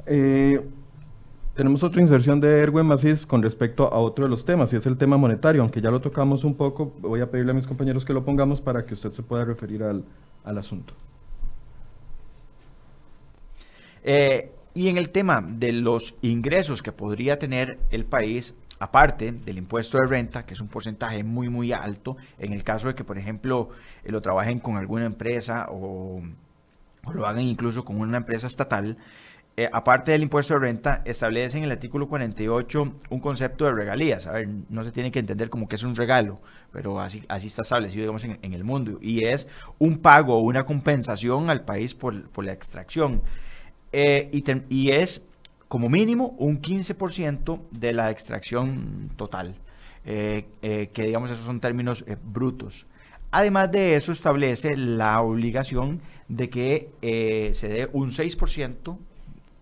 Eh, tenemos otra inserción de Erwin Macís con respecto a otro de los temas, y es el tema monetario, aunque ya lo tocamos un poco, voy a pedirle a mis compañeros que lo pongamos para que usted se pueda referir al, al asunto. Eh, y en el tema de los ingresos que podría tener el país, aparte del impuesto de renta, que es un porcentaje muy, muy alto, en el caso de que, por ejemplo, eh, lo trabajen con alguna empresa o, lo hagan incluso con una empresa estatal, eh, aparte del impuesto de renta, establece en el artículo 48 un concepto de regalías. A ver, no se tiene que entender como que es un regalo, pero así, así está establecido, digamos, en, el mundo. Y es un pago o una compensación al país por, por la extracción. Eh, y, es como mínimo un 15% de la extracción total, eh, eh, que digamos esos son términos brutos. Además de eso establece la obligación de que se dé un 6%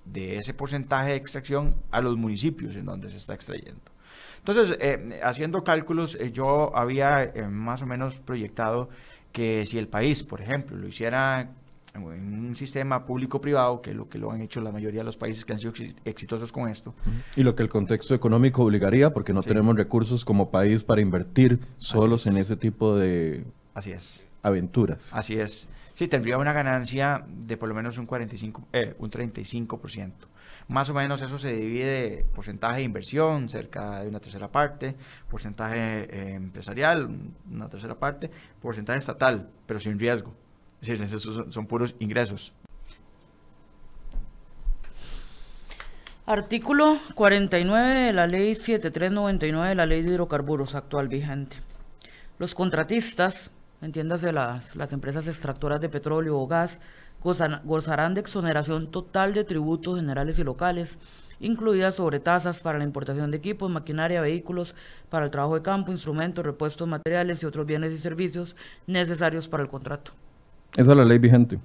de ese porcentaje de extracción a los municipios en donde se está extrayendo. Entonces, haciendo cálculos, yo había más o menos proyectado que si el país, por ejemplo, lo hiciera en un sistema público-privado, que es lo que lo han hecho la mayoría de los países que han sido exitosos con esto. Y lo que el contexto económico obligaría, porque no tenemos recursos como país para invertir solos en ese tipo de Así es. aventuras. Así es. Sí, tendría una ganancia de por lo menos un 45, eh, un 35%. Más o menos eso se divide porcentaje de inversión, cerca de una tercera parte, porcentaje eh, empresarial, una tercera parte, porcentaje estatal, pero sin riesgo. Son, puros ingresos. Artículo 49 de la Ley 7399 de la Ley de Hidrocarburos actual vigente. Los contratistas, entiéndase las, las empresas extractoras de petróleo o gas, gozarán de exoneración total de tributos generales y locales, incluidas sobretasas para la importación de equipos, maquinaria, vehículos, para el trabajo de campo, instrumentos, repuestos materiales y otros bienes y servicios necesarios para el contrato. Esa es la ley vigente.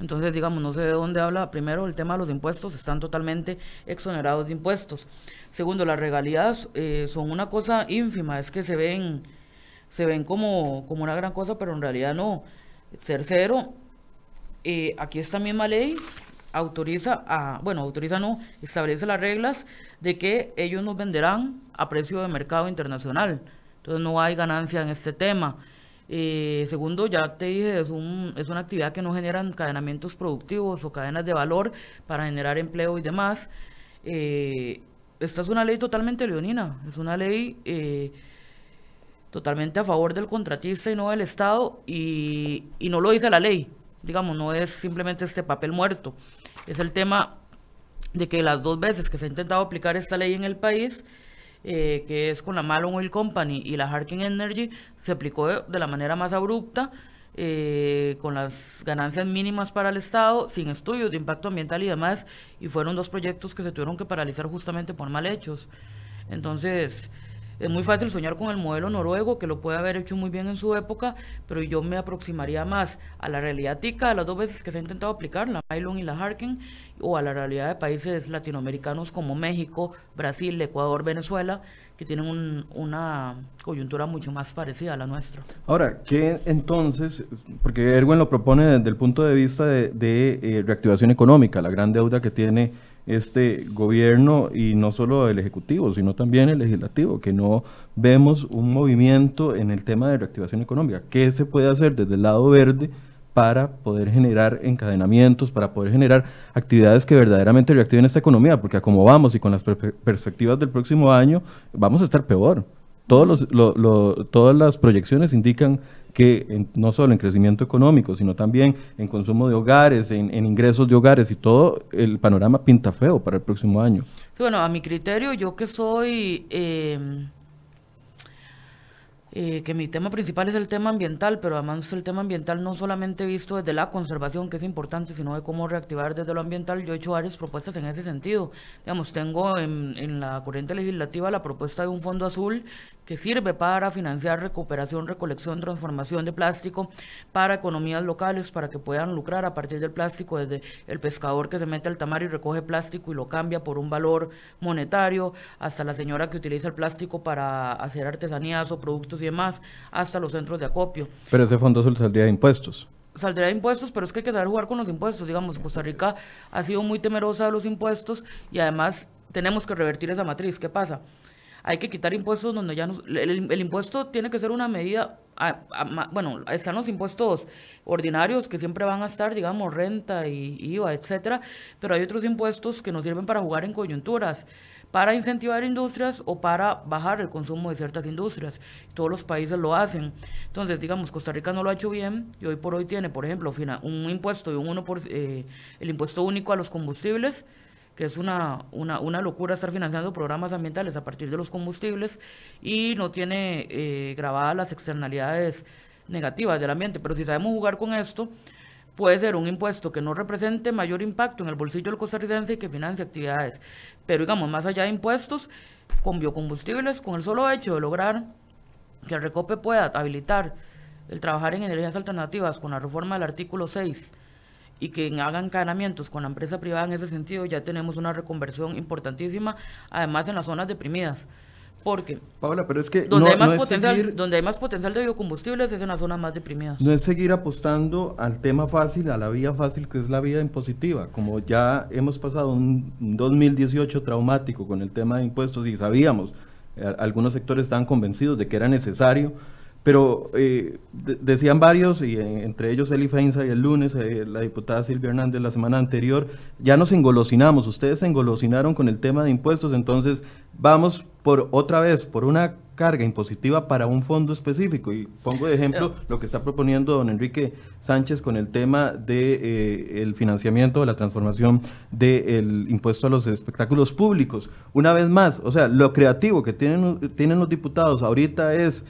Entonces, digamos, no sé de dónde habla. Primero, el tema de los impuestos, están totalmente exonerados de impuestos. Segundo, las regalías eh, son una cosa ínfima, es que se ven, se ven como, como una gran cosa, pero en realidad no. Ser cero, eh, aquí esta misma ley autoriza a, bueno, autoriza no, establece las reglas de que ellos nos venderán a precio de mercado internacional. Entonces no hay ganancia en este tema. Eh, segundo, ya te dije, es, un, es una actividad que no genera encadenamientos productivos o cadenas de valor para generar empleo y demás. Eh, esta es una ley totalmente leonina, es una ley eh, totalmente a favor del contratista y no del Estado y, y no lo dice la ley, digamos, no es simplemente este papel muerto, es el tema de que las dos veces que se ha intentado aplicar esta ley en el país, eh, que es con la Malone Oil Company y la Harkin Energy, se aplicó de, la manera más abrupta, eh, con las ganancias mínimas para el Estado, sin estudios de impacto ambiental y demás, y fueron dos proyectos que se tuvieron que paralizar justamente por mal hechos. Entonces, es muy fácil soñar con el modelo noruego, que lo puede haber hecho muy bien en su época, pero yo me aproximaría más a la realidad tica de las dos veces que se ha intentado aplicar, la Mylon y la Harkin, o a la realidad de países latinoamericanos como México, Brasil, Ecuador, Venezuela, que tienen una coyuntura mucho más parecida a la nuestra. Ahora, ¿qué entonces? Porque Erwin lo propone desde el punto de vista de, eh, reactivación económica, la gran deuda que tiene este gobierno y no solo el ejecutivo, sino también el legislativo, que no vemos un movimiento en el tema de reactivación económica. ¿Qué se puede hacer desde el lado verde para poder generar encadenamientos, para poder generar actividades que verdaderamente reactiven esta economía? Porque como vamos y con las perspectivas del próximo año, vamos a estar peor. Todos los, todas las proyecciones indican que no solo en crecimiento económico, sino también en consumo de hogares, en, ingresos de hogares y todo, el panorama pinta feo para el próximo año. bueno, a mi criterio, yo que soy... Eh, eh, que mi tema principal es el tema ambiental, pero además el tema ambiental no solamente visto desde la conservación, que es importante, sino de cómo reactivar desde lo ambiental. Yo he hecho varias propuestas en ese sentido. Digamos, tengo en, en la corriente legislativa la propuesta de un fondo azul que sirve para financiar recuperación, recolección, transformación de plástico para economías locales, para que puedan lucrar a partir del plástico, desde el pescador que se mete al tamar y recoge plástico y lo cambia por un valor monetario, hasta la señora que utiliza el plástico para hacer artesanías o productos demás, hasta los centros de acopio. Pero ese fondo saldría de impuestos saldría de impuestos, pero es que hay que saber jugar con los impuestos. Digamos, Costa Rica ha sido muy temerosa de los impuestos y además tenemos que revertir esa matriz. ¿Qué pasa? hay que quitar impuestos donde ya no... El, impuesto tiene que ser una medida... bueno, están los impuestos ordinarios que siempre van a estar, digamos, renta y IVA, etcétera, pero hay otros impuestos que nos sirven para jugar en coyunturas para incentivar industrias o para bajar el consumo de ciertas industrias. Todos los países lo hacen. Entonces, digamos, Costa Rica no lo ha hecho bien y hoy por hoy tiene, por ejemplo, un impuesto de un 1 por, eh, el impuesto único a los combustibles, que es una, una, una, locura estar financiando programas ambientales a partir de los combustibles y no tiene eh, grabadas las externalidades negativas del ambiente. Pero si sabemos jugar con esto, puede ser un impuesto que no represente mayor impacto en el bolsillo del costarricense y que financie actividades. Pero digamos, más allá de impuestos, con biocombustibles, con el solo hecho de lograr que el Recope pueda habilitar el trabajar en energías alternativas con la reforma del artículo 6 y que hagan encadenamientos con la empresa privada en ese sentido, ya tenemos una reconversión importantísima, además en las zonas deprimidas. Porque Paula, pero es que donde, hay, más potencial, donde hay más potencial de biocombustibles es en las zonas más deprimidas. No es seguir apostando al tema fácil, a la vía fácil que es la vida impositiva. Como ya hemos pasado un 2018 traumático con el tema de impuestos y sabíamos, eh, algunos sectores estaban convencidos de que era necesario pero eh, decían varios, y eh, entre ellos Eli Feinza y el lunes, eh, la diputada Silvia Hernández la semana anterior, ya nos engolosinamos, ustedes se engolosinaron con el tema de impuestos, entonces vamos por otra vez, por una carga impositiva para un fondo específico. Y pongo de ejemplo lo que está proponiendo don Enrique Sánchez con el tema de el financiamiento de la transformación del impuesto a los espectáculos públicos. Una vez más, o sea, lo creativo que tienen, tienen los diputados ahorita es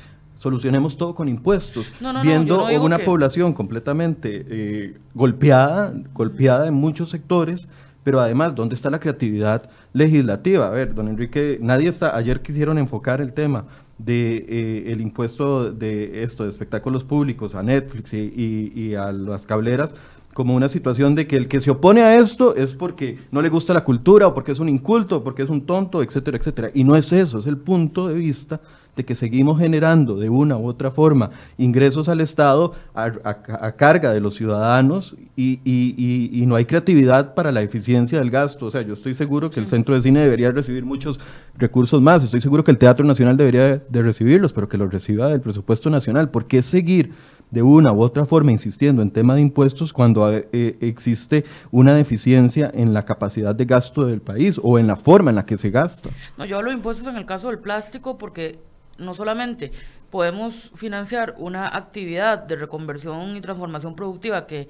solucionemos todo con impuestos, viendo una población completamente eh, golpeada, golpeada en muchos sectores, pero además, ¿dónde está la creatividad legislativa? A ver, don Enrique, nadie está, ayer quisieron enfocar el tema de eh, el impuesto de esto, de espectáculos públicos a Netflix y a las cableras, como una situación de que el que se opone a esto es porque no le gusta la cultura o porque es un inculto porque es un tonto, etcétera, etcétera. Y no es eso, es el punto de vista de que seguimos generando de una u otra forma ingresos al Estado a, carga de los ciudadanos y, no hay creatividad para la eficiencia del gasto. O sea, yo estoy seguro que el Centro de Cine debería recibir muchos recursos más, estoy seguro que el Teatro Nacional debería de recibirlos, pero que los reciba del presupuesto nacional. ¿Por qué seguir? de una u otra forma insistiendo en tema de impuestos cuando eh, existe una deficiencia en la capacidad de gasto del país o en la forma en la que se gasta. No, yo hablo de impuestos en el caso del plástico porque no solamente podemos financiar una actividad de reconversión y transformación productiva que,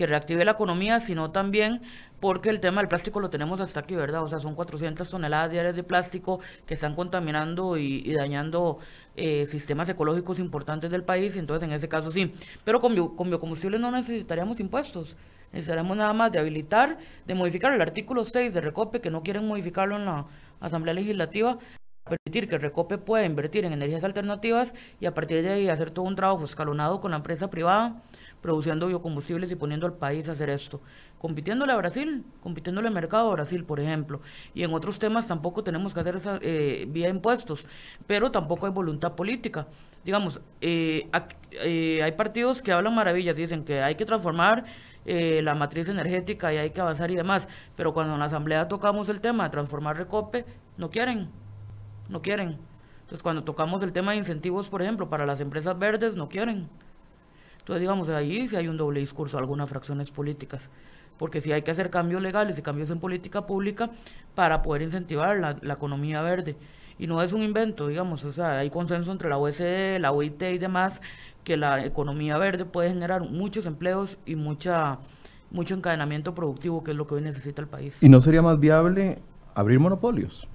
que reactive la economía, sino también porque el tema del plástico lo tenemos hasta aquí, ¿verdad? O sea, son 400 toneladas diarias de plástico que están contaminando y, dañando eh, sistemas ecológicos importantes del país, entonces en ese caso sí. Pero con, bio, con biocombustibles no necesitaríamos impuestos, necesitaríamos nada más de habilitar, de modificar el artículo 6 de Recope, que no quieren modificarlo en la Asamblea Legislativa, permitir que Recope pueda invertir en energías alternativas y a partir de ahí hacer todo un trabajo escalonado con la empresa privada produciendo biocombustibles y poniendo al país a hacer esto compitiéndole a Brasil, compitiéndole al mercado a Brasil, por ejemplo. Y en otros temas tampoco tenemos que hacer esa eh, vía impuestos, pero tampoco hay voluntad política. Digamos, eh, eh, hay partidos que hablan maravillas dicen que hay que transformar la matriz energética y hay que avanzar y demás, pero cuando en la Asamblea tocamos el tema de transformar Recope, no quieren, no quieren. Entonces, cuando tocamos el tema de incentivos, por ejemplo, para las empresas verdes, no quieren. Entonces, digamos, ahí sí hay un doble discurso, algunas fracciones políticas porque sí hay que hacer cambios legales y cambios en política pública para poder incentivar la, economía verde. Y no es un invento, digamos, o sea, hay consenso entre la OECD, la OIT y demás, que la economía verde puede generar muchos empleos y mucha mucho encadenamiento productivo, que es lo que hoy necesita el país. ¿Y no sería más viable abrir monopolios?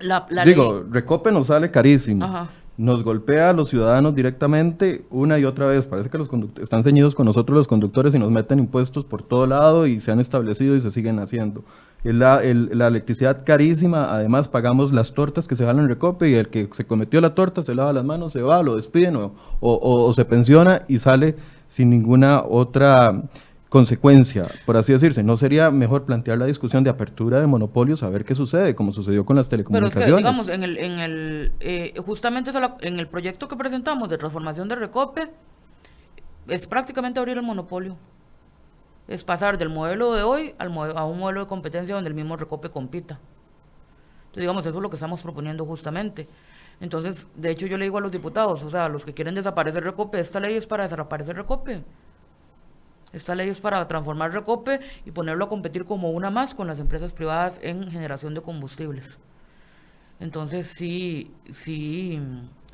La, Digo, Recope nos sale carísimo. Ajá nos golpea a los ciudadanos directamente una y otra vez. Parece que los están ceñidos con nosotros los conductores y nos meten impuestos por todo lado y se han establecido y se siguen haciendo. La, la electricidad carísima, además pagamos las tortas que se van en recope y el que se cometió la torta se lava las manos, se va, lo despiden o, o se pensiona y sale sin ninguna otra consecuencia, por así decirse. ¿No sería mejor plantear la discusión de apertura de monopolios a ver qué sucede, como sucedió con las telecomunicaciones? Pero es que, digamos, en el, en el, eh, justamente en el proyecto que presentamos de transformación de Recope, es prácticamente abrir el monopolio. Es pasar del modelo de hoy al a un modelo de competencia donde el mismo Recope compita. Entonces, digamos, eso es lo que estamos proponiendo justamente. Entonces, de hecho, yo le digo a los diputados, o sea, los que quieren desaparecer Recope, esta ley es para desaparecer Recope. Esta ley es para transformar Recope y ponerlo a competir como una más con las empresas privadas en generación de combustibles. Entonces sí, sí,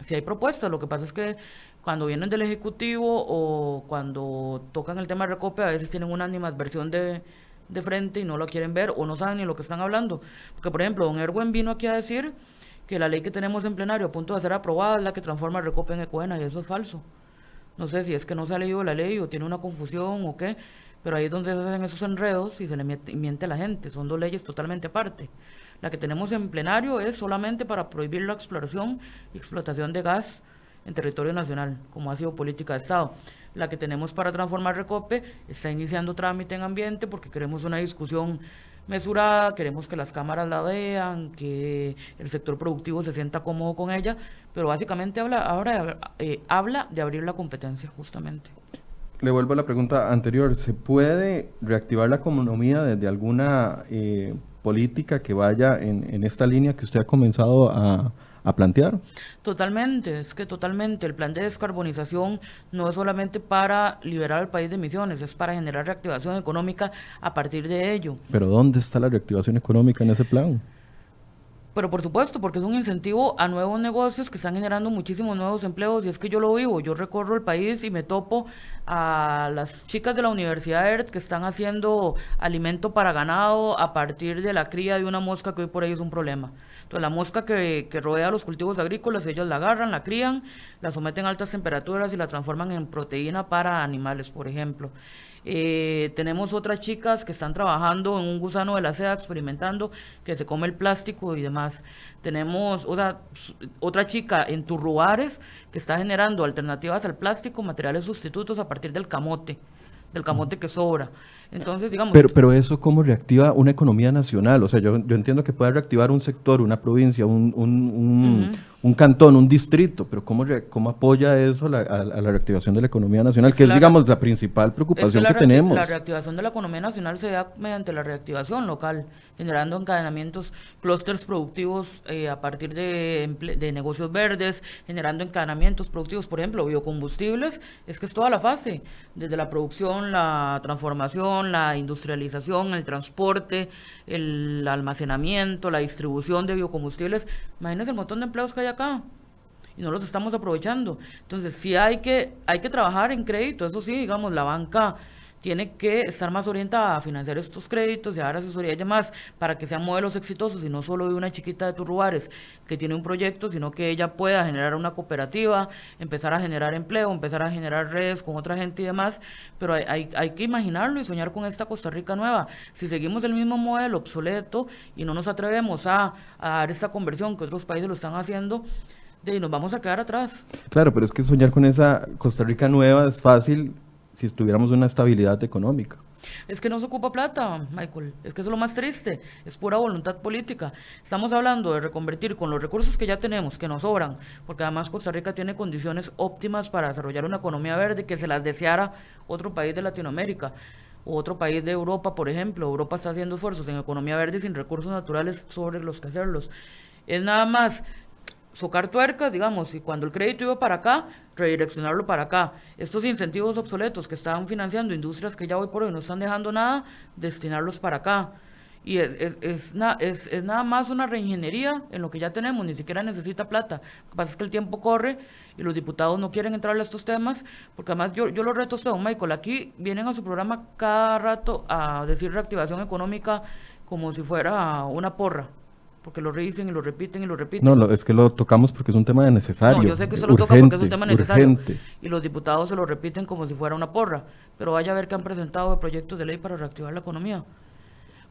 sí hay propuestas. Lo que pasa es que cuando vienen del Ejecutivo o cuando tocan el tema Recope, a veces tienen una animadversión de, de frente y no lo quieren ver o no saben ni lo que están hablando. Porque, por ejemplo, don Erwin vino aquí a decir que la ley que tenemos en plenario a punto de ser aprobada es la que transforma Recope en Ecuena y eso es falso. No sé si es que no se ha leído la ley o tiene una confusión o qué, pero ahí es donde se hacen esos enredos y se le miente, a la gente. Son dos leyes totalmente aparte. La que tenemos en plenario es solamente para prohibir la exploración y explotación de gas en territorio nacional, como ha sido política de Estado. La que tenemos para transformar Recope está iniciando trámite en ambiente porque queremos una discusión mesurada, queremos que las cámaras la vean, que el sector productivo se sienta cómodo con ella, pero básicamente habla, ahora, eh, habla de abrir la competencia, justamente. Le vuelvo a la pregunta anterior, ¿se puede reactivar la economía desde alguna eh, política que vaya en, en esta línea que usted ha comenzado a, a plantear. Totalmente, es que totalmente. El plan de descarbonización no es solamente para liberar al país de emisiones, es para generar reactivación económica a partir de ello. Pero ¿dónde está la reactivación económica en ese plan? Pero por supuesto, porque es un incentivo a nuevos negocios que están generando muchísimos nuevos empleos. Y es que yo lo vivo, yo recorro el país y me topo a las chicas de la Universidad ERT que están haciendo alimento para ganado a partir de la cría de una mosca que hoy por ahí es un problema. Entonces, la mosca que, que rodea los cultivos agrícolas, ellos la agarran, la crían, la someten a altas temperaturas y la transforman en proteína para animales, por ejemplo. Eh, tenemos otras chicas que están trabajando en un gusano de la seda, experimentando que se come el plástico y demás. Tenemos otra, otra chica en Turruares que está generando alternativas al plástico, materiales sustitutos a partir del camote, del camote que sobra. Entonces, digamos... Pero, pero eso cómo reactiva una economía nacional. O sea, yo, yo entiendo que puede reactivar un sector, una provincia, un, un, un, cantón, un distrito, pero ¿cómo, cómo apoya eso a la, a, la reactivación de la economía nacional? que es, digamos, la principal preocupación que, tenemos. La reactivación de la economía nacional se da mediante la reactivación local, generando encadenamientos, clústeres productivos eh, a partir de, de negocios verdes, generando encadenamientos productivos, por ejemplo, biocombustibles, es que es toda la fase, desde la producción, la transformación, la industrialización, el transporte, el almacenamiento, la distribución de biocombustibles. Imagínense el montón de empleos que hay acá y no los estamos aprovechando. Entonces, sí hay que, hay que trabajar en crédito, eso sí, digamos, la banca tiene que estar más orientada a financiar estos créditos y a dar asesoría y demás para que sean modelos exitosos y no solo de una chiquita de Turruares que tiene un proyecto, sino que ella pueda generar una cooperativa, empezar a generar empleo, empezar a generar redes con otra gente y demás, pero hay, hay, que imaginarlo y soñar con esta Costa Rica nueva. Si seguimos el mismo modelo obsoleto y no nos atrevemos a, a dar esta conversión que otros países lo están haciendo, de nos vamos a quedar atrás. Claro, pero es que soñar con esa Costa Rica nueva es fácil si estuviéramos una estabilidad económica. Es que no se ocupa plata, Michael. Es que eso es lo más triste. Es pura voluntad política. Estamos hablando de reconvertir con los recursos que ya tenemos, que nos sobran, porque además Costa Rica tiene condiciones óptimas para desarrollar una economía verde que se las deseara otro país de Latinoamérica o otro país de Europa, por ejemplo. Europa está haciendo esfuerzos en economía verde sin recursos naturales sobre los que hacerlos. Es nada más socar tuercas, digamos, y cuando el crédito iba para acá, redireccionarlo para acá. Estos incentivos obsoletos que estaban financiando industrias que ya hoy por hoy no están dejando nada, destinarlos para acá. Y es, es, es, es, es nada más una reingeniería en lo que ya tenemos, ni siquiera necesita plata. Lo que pasa es que el tiempo corre y los diputados no quieren entrar a estos temas, porque además yo, yo lo reto a usted, don Michael, aquí vienen a su programa cada rato a decir reactivación económica como si fuera una porra porque lo dicen y lo repiten y lo repiten. No, es que lo tocamos porque es un tema necesario. No, yo sé que se lo toca porque es un tema necesario. Y los diputados se lo repiten como si fuera una porra. Pero vaya a ver que han presentado proyectos de ley para reactivar la economía.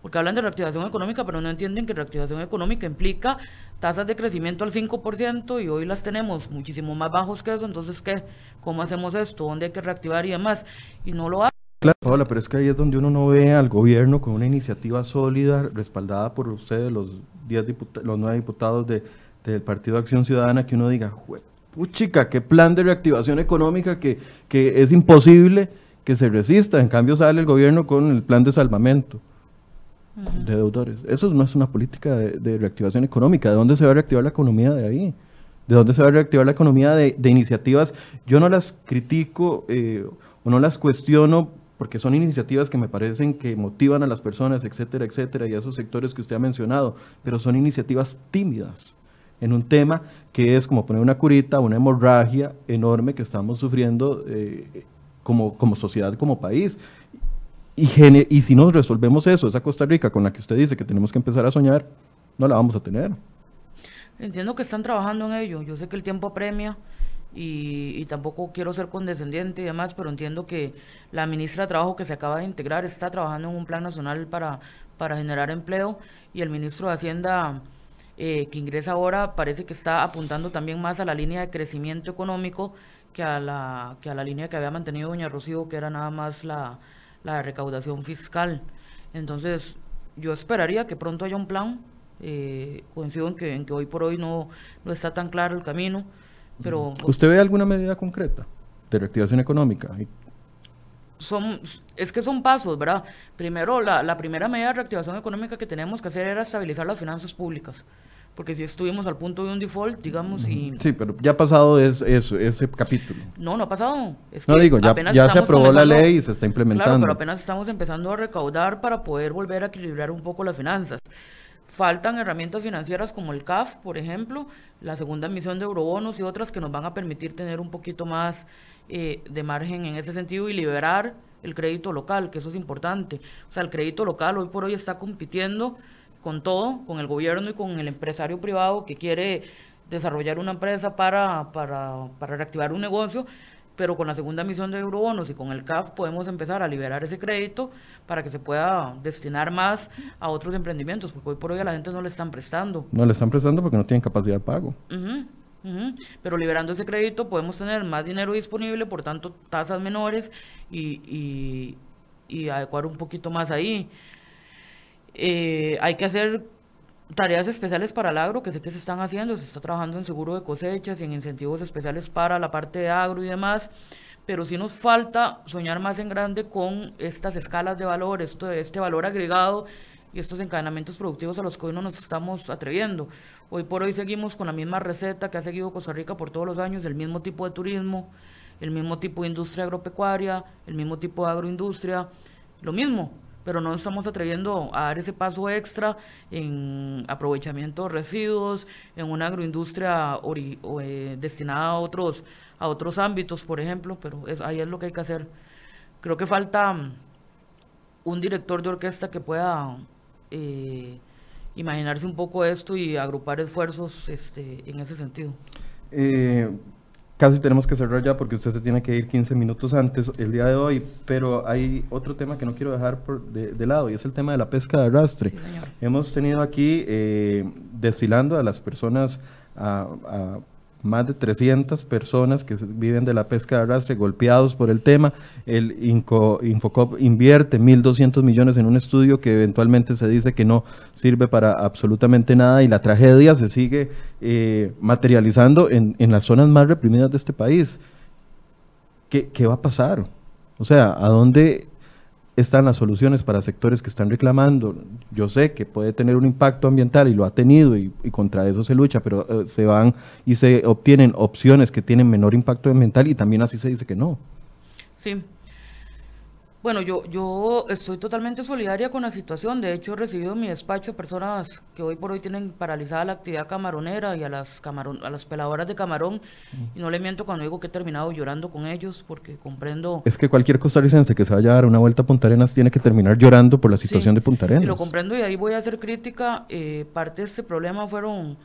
Porque hablan de reactivación económica, pero no entienden que reactivación económica implica tasas de crecimiento al 5% y hoy las tenemos muchísimo más bajos que eso. Entonces, ¿qué? ¿Cómo hacemos esto? ¿Dónde hay que reactivar y demás? Y no lo hacen. Claro, hola, pero es que ahí es donde uno no ve al gobierno con una iniciativa sólida, respaldada por ustedes, los, diez los nueve diputados de, del Partido de Acción Ciudadana, que uno diga, puchica, qué plan de reactivación económica que, que es imposible que se resista. En cambio sale el gobierno con el plan de salvamento de deudores. Eso no es una política de, reactivación económica. ¿De dónde se va a reactivar la economía de ahí? ¿De dónde se va a reactivar la economía de, iniciativas? Yo no las critico eh, o no las cuestiono porque son iniciativas que me parecen que motivan a las personas, etcétera, etcétera, y a esos sectores que usted ha mencionado, pero son iniciativas tímidas en un tema que es como poner una curita, una hemorragia enorme que estamos sufriendo eh, como, como sociedad, como país. Y, y si nos resolvemos eso, esa Costa Rica con la que usted dice que tenemos que empezar a soñar, no la vamos a tener. Entiendo que están trabajando en ello. Yo sé que el tiempo premia y, tampoco quiero ser condescendiente y demás, pero entiendo que la ministra de Trabajo que se acaba de integrar está trabajando en un plan nacional para, para generar empleo y el ministro de Hacienda eh, que ingresa ahora parece que está apuntando también más a la línea de crecimiento económico que a la, que a la línea que había mantenido doña Rocío, que era nada más la, la recaudación fiscal. Entonces, yo esperaría que pronto haya un plan. Eh, coincido en que, en que hoy por hoy no, no está tan claro el camino pero, ¿Usted ve alguna medida concreta de reactivación económica? Son, es que son pasos, ¿verdad? Primero, la, la primera medida de reactivación económica que tenemos que hacer era estabilizar las finanzas públicas porque si estuvimos al punto de un default, digamos, y... Sí, pero ya ha pasado es, ese capítulo. No, no ha pasado. no digo, ya, ya se aprobó la ley y se está implementando. Claro, pero apenas estamos empezando a recaudar para poder volver a equilibrar un poco las finanzas. Faltan herramientas financieras como el CAF, por ejemplo, la segunda emisión de eurobonos y otras que nos van a permitir tener un poquito más eh, de margen en ese sentido y liberar el crédito local, que eso es importante. O sea, el crédito local hoy por hoy está compitiendo con todo, con el gobierno y con el empresario privado que quiere desarrollar una empresa para, para, para reactivar un negocio, pero con la segunda emisión de eurobonos y con el CAF podemos empezar a liberar ese crédito para que se pueda destinar más a otros emprendimientos, porque hoy por hoy a la gente no le están prestando. No le están prestando porque no tienen capacidad de pago. Pero liberando ese crédito podemos tener más dinero disponible, por tanto tasas menores y, y, adecuar un poquito más ahí. Eh, hay que hacer tareas especiales para el agro, que sé que se están haciendo, se está trabajando en seguro de cosechas y en incentivos especiales para la parte de agro y demás, pero sí nos falta soñar más en grande con estas escalas de valor, esto, este valor agregado y estos encadenamientos productivos a los que hoy no nos estamos atreviendo. Hoy por hoy seguimos con la misma receta que ha seguido Costa Rica por todos los años, el mismo tipo de turismo, el mismo tipo de industria agropecuaria, el mismo tipo de agroindustria, lo mismo pero no estamos atreviendo a dar ese paso extra en aprovechamiento de residuos, en una agroindustria eh, destinada a otros, a otros ámbitos, por ejemplo, pero ahí es lo que hay que hacer. Creo que falta mm, un director de orquesta que pueda eh, imaginarse un poco esto y agrupar esfuerzos este, en ese sentido. Eh, casi tenemos que cerrar ya porque usted se tiene que ir 15 minutos antes el día de hoy, pero hay otro tema que no quiero dejar por de, lado y es el tema de la pesca de arrastre. Hemos tenido aquí eh, desfilando a las personas, a más de 300 personas que viven de la pesca de arrastre golpeados por el tema. El Infocop invierte 1.200 millones en un estudio que eventualmente se dice que no sirve para absolutamente nada y la tragedia se sigue eh, materializando en, en, las zonas más reprimidas de este país. ¿Qué, ¿Qué va a pasar? O sea, ¿a dónde están las soluciones para sectores que están reclamando. Yo sé que puede tener un impacto ambiental y lo ha tenido y, contra eso se lucha, pero eh, se van y se obtienen opciones que tienen menor impacto ambiental y también así se dice que no. Sí, bueno, yo, yo estoy totalmente solidaria con la situación. De hecho, he recibido en mi despacho personas que hoy por hoy tienen paralizada la actividad camaronera y a las, camarón, a las peladoras de camarón. Mm. Y no le miento cuando digo que he terminado llorando con ellos porque comprendo... Es que cualquier costarricense que se vaya a dar una vuelta a Punta Arenas tiene que terminar llorando por la situación de Punta Arenas. Y lo comprendo y ahí voy a hacer crítica. Eh, parte de este problema fueron...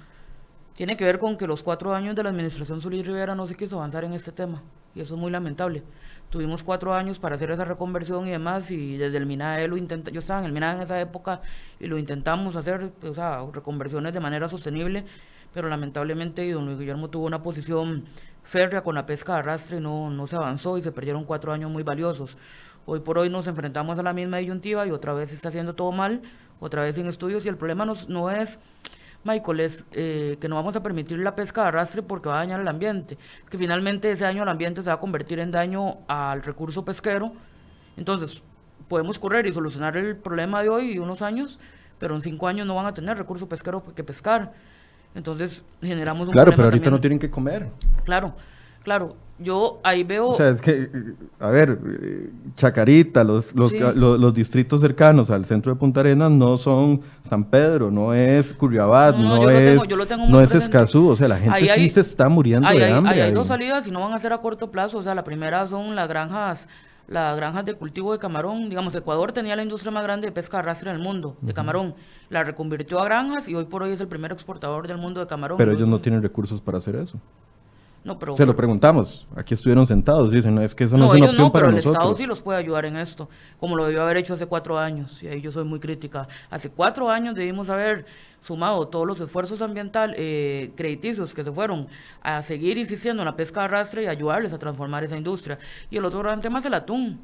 Tiene que ver con que los cuatro años de la administración Solís Rivera no se quiso avanzar en este tema. Y eso es muy lamentable. Tuvimos cuatro años para hacer esa reconversión y demás, y desde el MINAE lo intenta, yo estaba en el MINAE en esa época y lo intentamos hacer, o sea, reconversiones de manera sostenible, pero lamentablemente don Luis Guillermo tuvo una posición férrea con la pesca de arrastre y no, no se avanzó y se perdieron cuatro años muy valiosos. Hoy por hoy nos enfrentamos a la misma disyuntiva y otra vez se está haciendo todo mal, otra vez sin estudios y el problema no, no es Michael, es eh, que no vamos a permitir la pesca de arrastre porque va a dañar el ambiente. que finalmente ese daño al ambiente se va a convertir en daño al recurso pesquero. Entonces, podemos correr y solucionar el problema de hoy y unos años, pero en cinco años no van a tener recurso pesquero que pescar. Entonces, generamos un Claro, pero ahorita no tienen que comer. Claro, claro. Yo ahí veo... O sea, es que, a ver, Chacarita, los, los, los, distritos cercanos al centro de Punta Arenas no son San Pedro, no es Curriabat, no, es, no es Escazú, o sea, la gente sí se está muriendo de hambre. hay dos salidas y no van a ser a corto plazo, o sea, la primera son las granjas las granjas de cultivo de camarón. Digamos, Ecuador tenía la industria más grande de pesca de arrastre en el mundo, de camarón. La reconvirtió a granjas y hoy por hoy es el primer exportador del mundo de camarón. Pero ellos no tienen recursos para hacer eso. No, pero, Se lo preguntamos, aquí estuvieron sentados, dicen, no, es que eso no, es una opción no, para pero el Estado sí los puede ayudar en esto, como lo debió haber hecho hace cuatro años, y ahí yo soy muy crítica. Hace cuatro años debimos haber sumado todos los esfuerzos ambientales, eh, crediticios que se fueron a seguir insistiendo en la pesca de arrastre y ayudarles a transformar esa industria. Y el otro gran tema es el atún.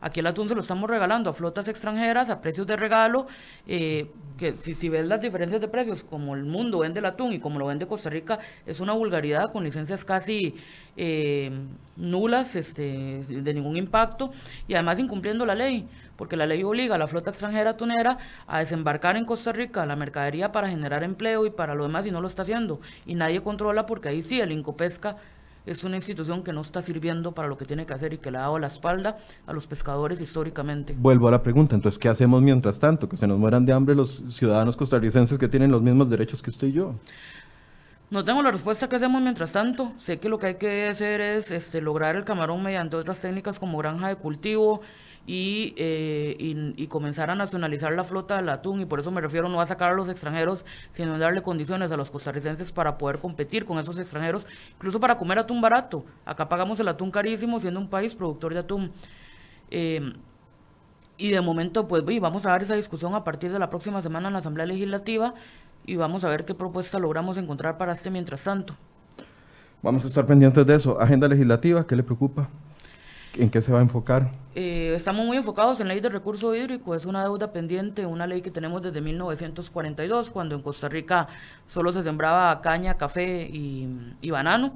Aquí el atún se lo estamos regalando a flotas extranjeras a precios de regalo, eh, que si, si ves las diferencias de precios, como el mundo vende el atún y como lo vende Costa Rica, es una vulgaridad con licencias casi eh, nulas, este, de ningún impacto, y además incumpliendo la ley porque la ley obliga a la flota extranjera atunera a desembarcar en Costa Rica la mercadería para generar empleo y para lo demás y no lo está haciendo. Y nadie controla porque ahí sí el Incopesca es una institución que no está sirviendo para lo que tiene que hacer y que le ha dado la espalda a los pescadores históricamente. Vuelvo a la pregunta, entonces, ¿qué hacemos mientras tanto? Que se nos mueran de hambre los ciudadanos costarricenses que tienen los mismos derechos que usted y yo. No tengo la respuesta que hacemos mientras tanto. Sé que lo que hay que hacer es este, lograr el camarón mediante otras técnicas como granja de cultivo, eh, y, y, comenzar a nacionalizar la flota del atún y por eso me refiero no a sacar a los extranjeros sino darle condiciones a los costarricenses para poder competir con esos extranjeros incluso para comer atún barato acá pagamos el atún carísimo siendo un país productor de atún eh, y de momento pues vamos a dar esa discusión a partir de la próxima semana en la Asamblea Legislativa y vamos a ver qué propuesta logramos encontrar para este mientras tanto Vamos a estar pendientes de eso. Agenda legislativa, ¿qué le preocupa? ¿En qué se va a enfocar? Eh, estamos muy enfocados en la ley de recurso hídrico, es una deuda pendiente, una ley que tenemos desde 1942, cuando en Costa Rica solo se sembraba caña, café y, y banano,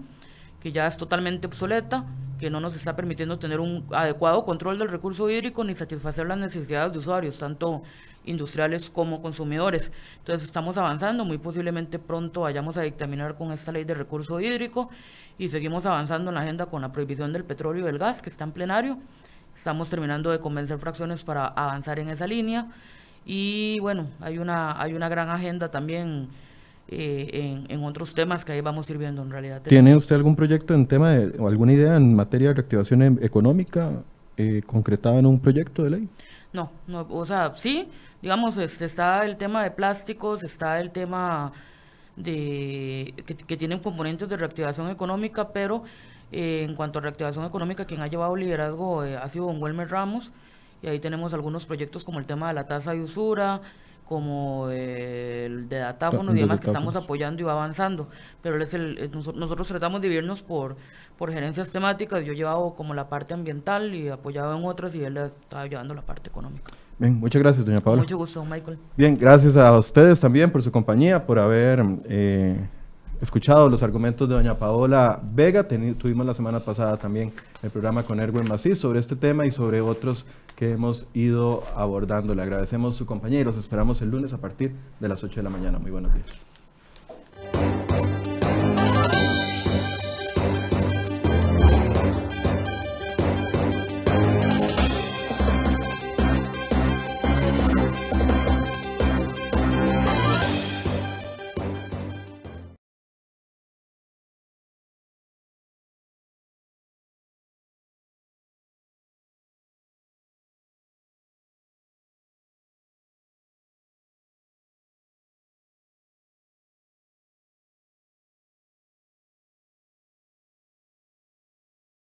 que ya es totalmente obsoleta, que no nos está permitiendo tener un adecuado control del recurso hídrico ni satisfacer las necesidades de usuarios, tanto industriales como consumidores. Entonces estamos avanzando, muy posiblemente pronto vayamos a dictaminar con esta ley de recurso hídrico y seguimos avanzando en la agenda con la prohibición del petróleo y del gas, que está en plenario. Estamos terminando de convencer fracciones para avanzar en esa línea. Y bueno, hay una, hay una gran agenda también eh, en, otros temas que ahí vamos a ir viendo en realidad. ¿Tiene usted algún proyecto en tema de, o alguna idea en materia de reactivación e, económica eh, concretada en un proyecto de ley? No, no, o sea, sí, digamos, este, está el tema de plásticos, está el tema de que, tienen componentes de reactivación económica, pero eh, en cuanto a reactivación económica, quien ha llevado liderazgo eh, ha sido don Welmer Ramos, y ahí tenemos algunos proyectos como el tema de la tasa de usura, como el de datáfonos y demás que estamos apoyando y va avanzando. Pero es el, nosotros tratamos de dividirnos por, por gerencias temáticas. Yo he llevado como la parte ambiental y apoyado en otras y él está llevando la parte económica. Bien, muchas gracias, doña Paola. Mucho gusto, Michael. Bien, gracias a ustedes también por su compañía, por haber eh, escuchado los argumentos de doña Paola Vega. tuvimos la semana pasada también el programa con Erwin Macís sobre este tema y sobre otros que hemos ido abordando. Le agradecemos su compañía y los esperamos el lunes a partir de las 8 de la mañana. Muy buenos días.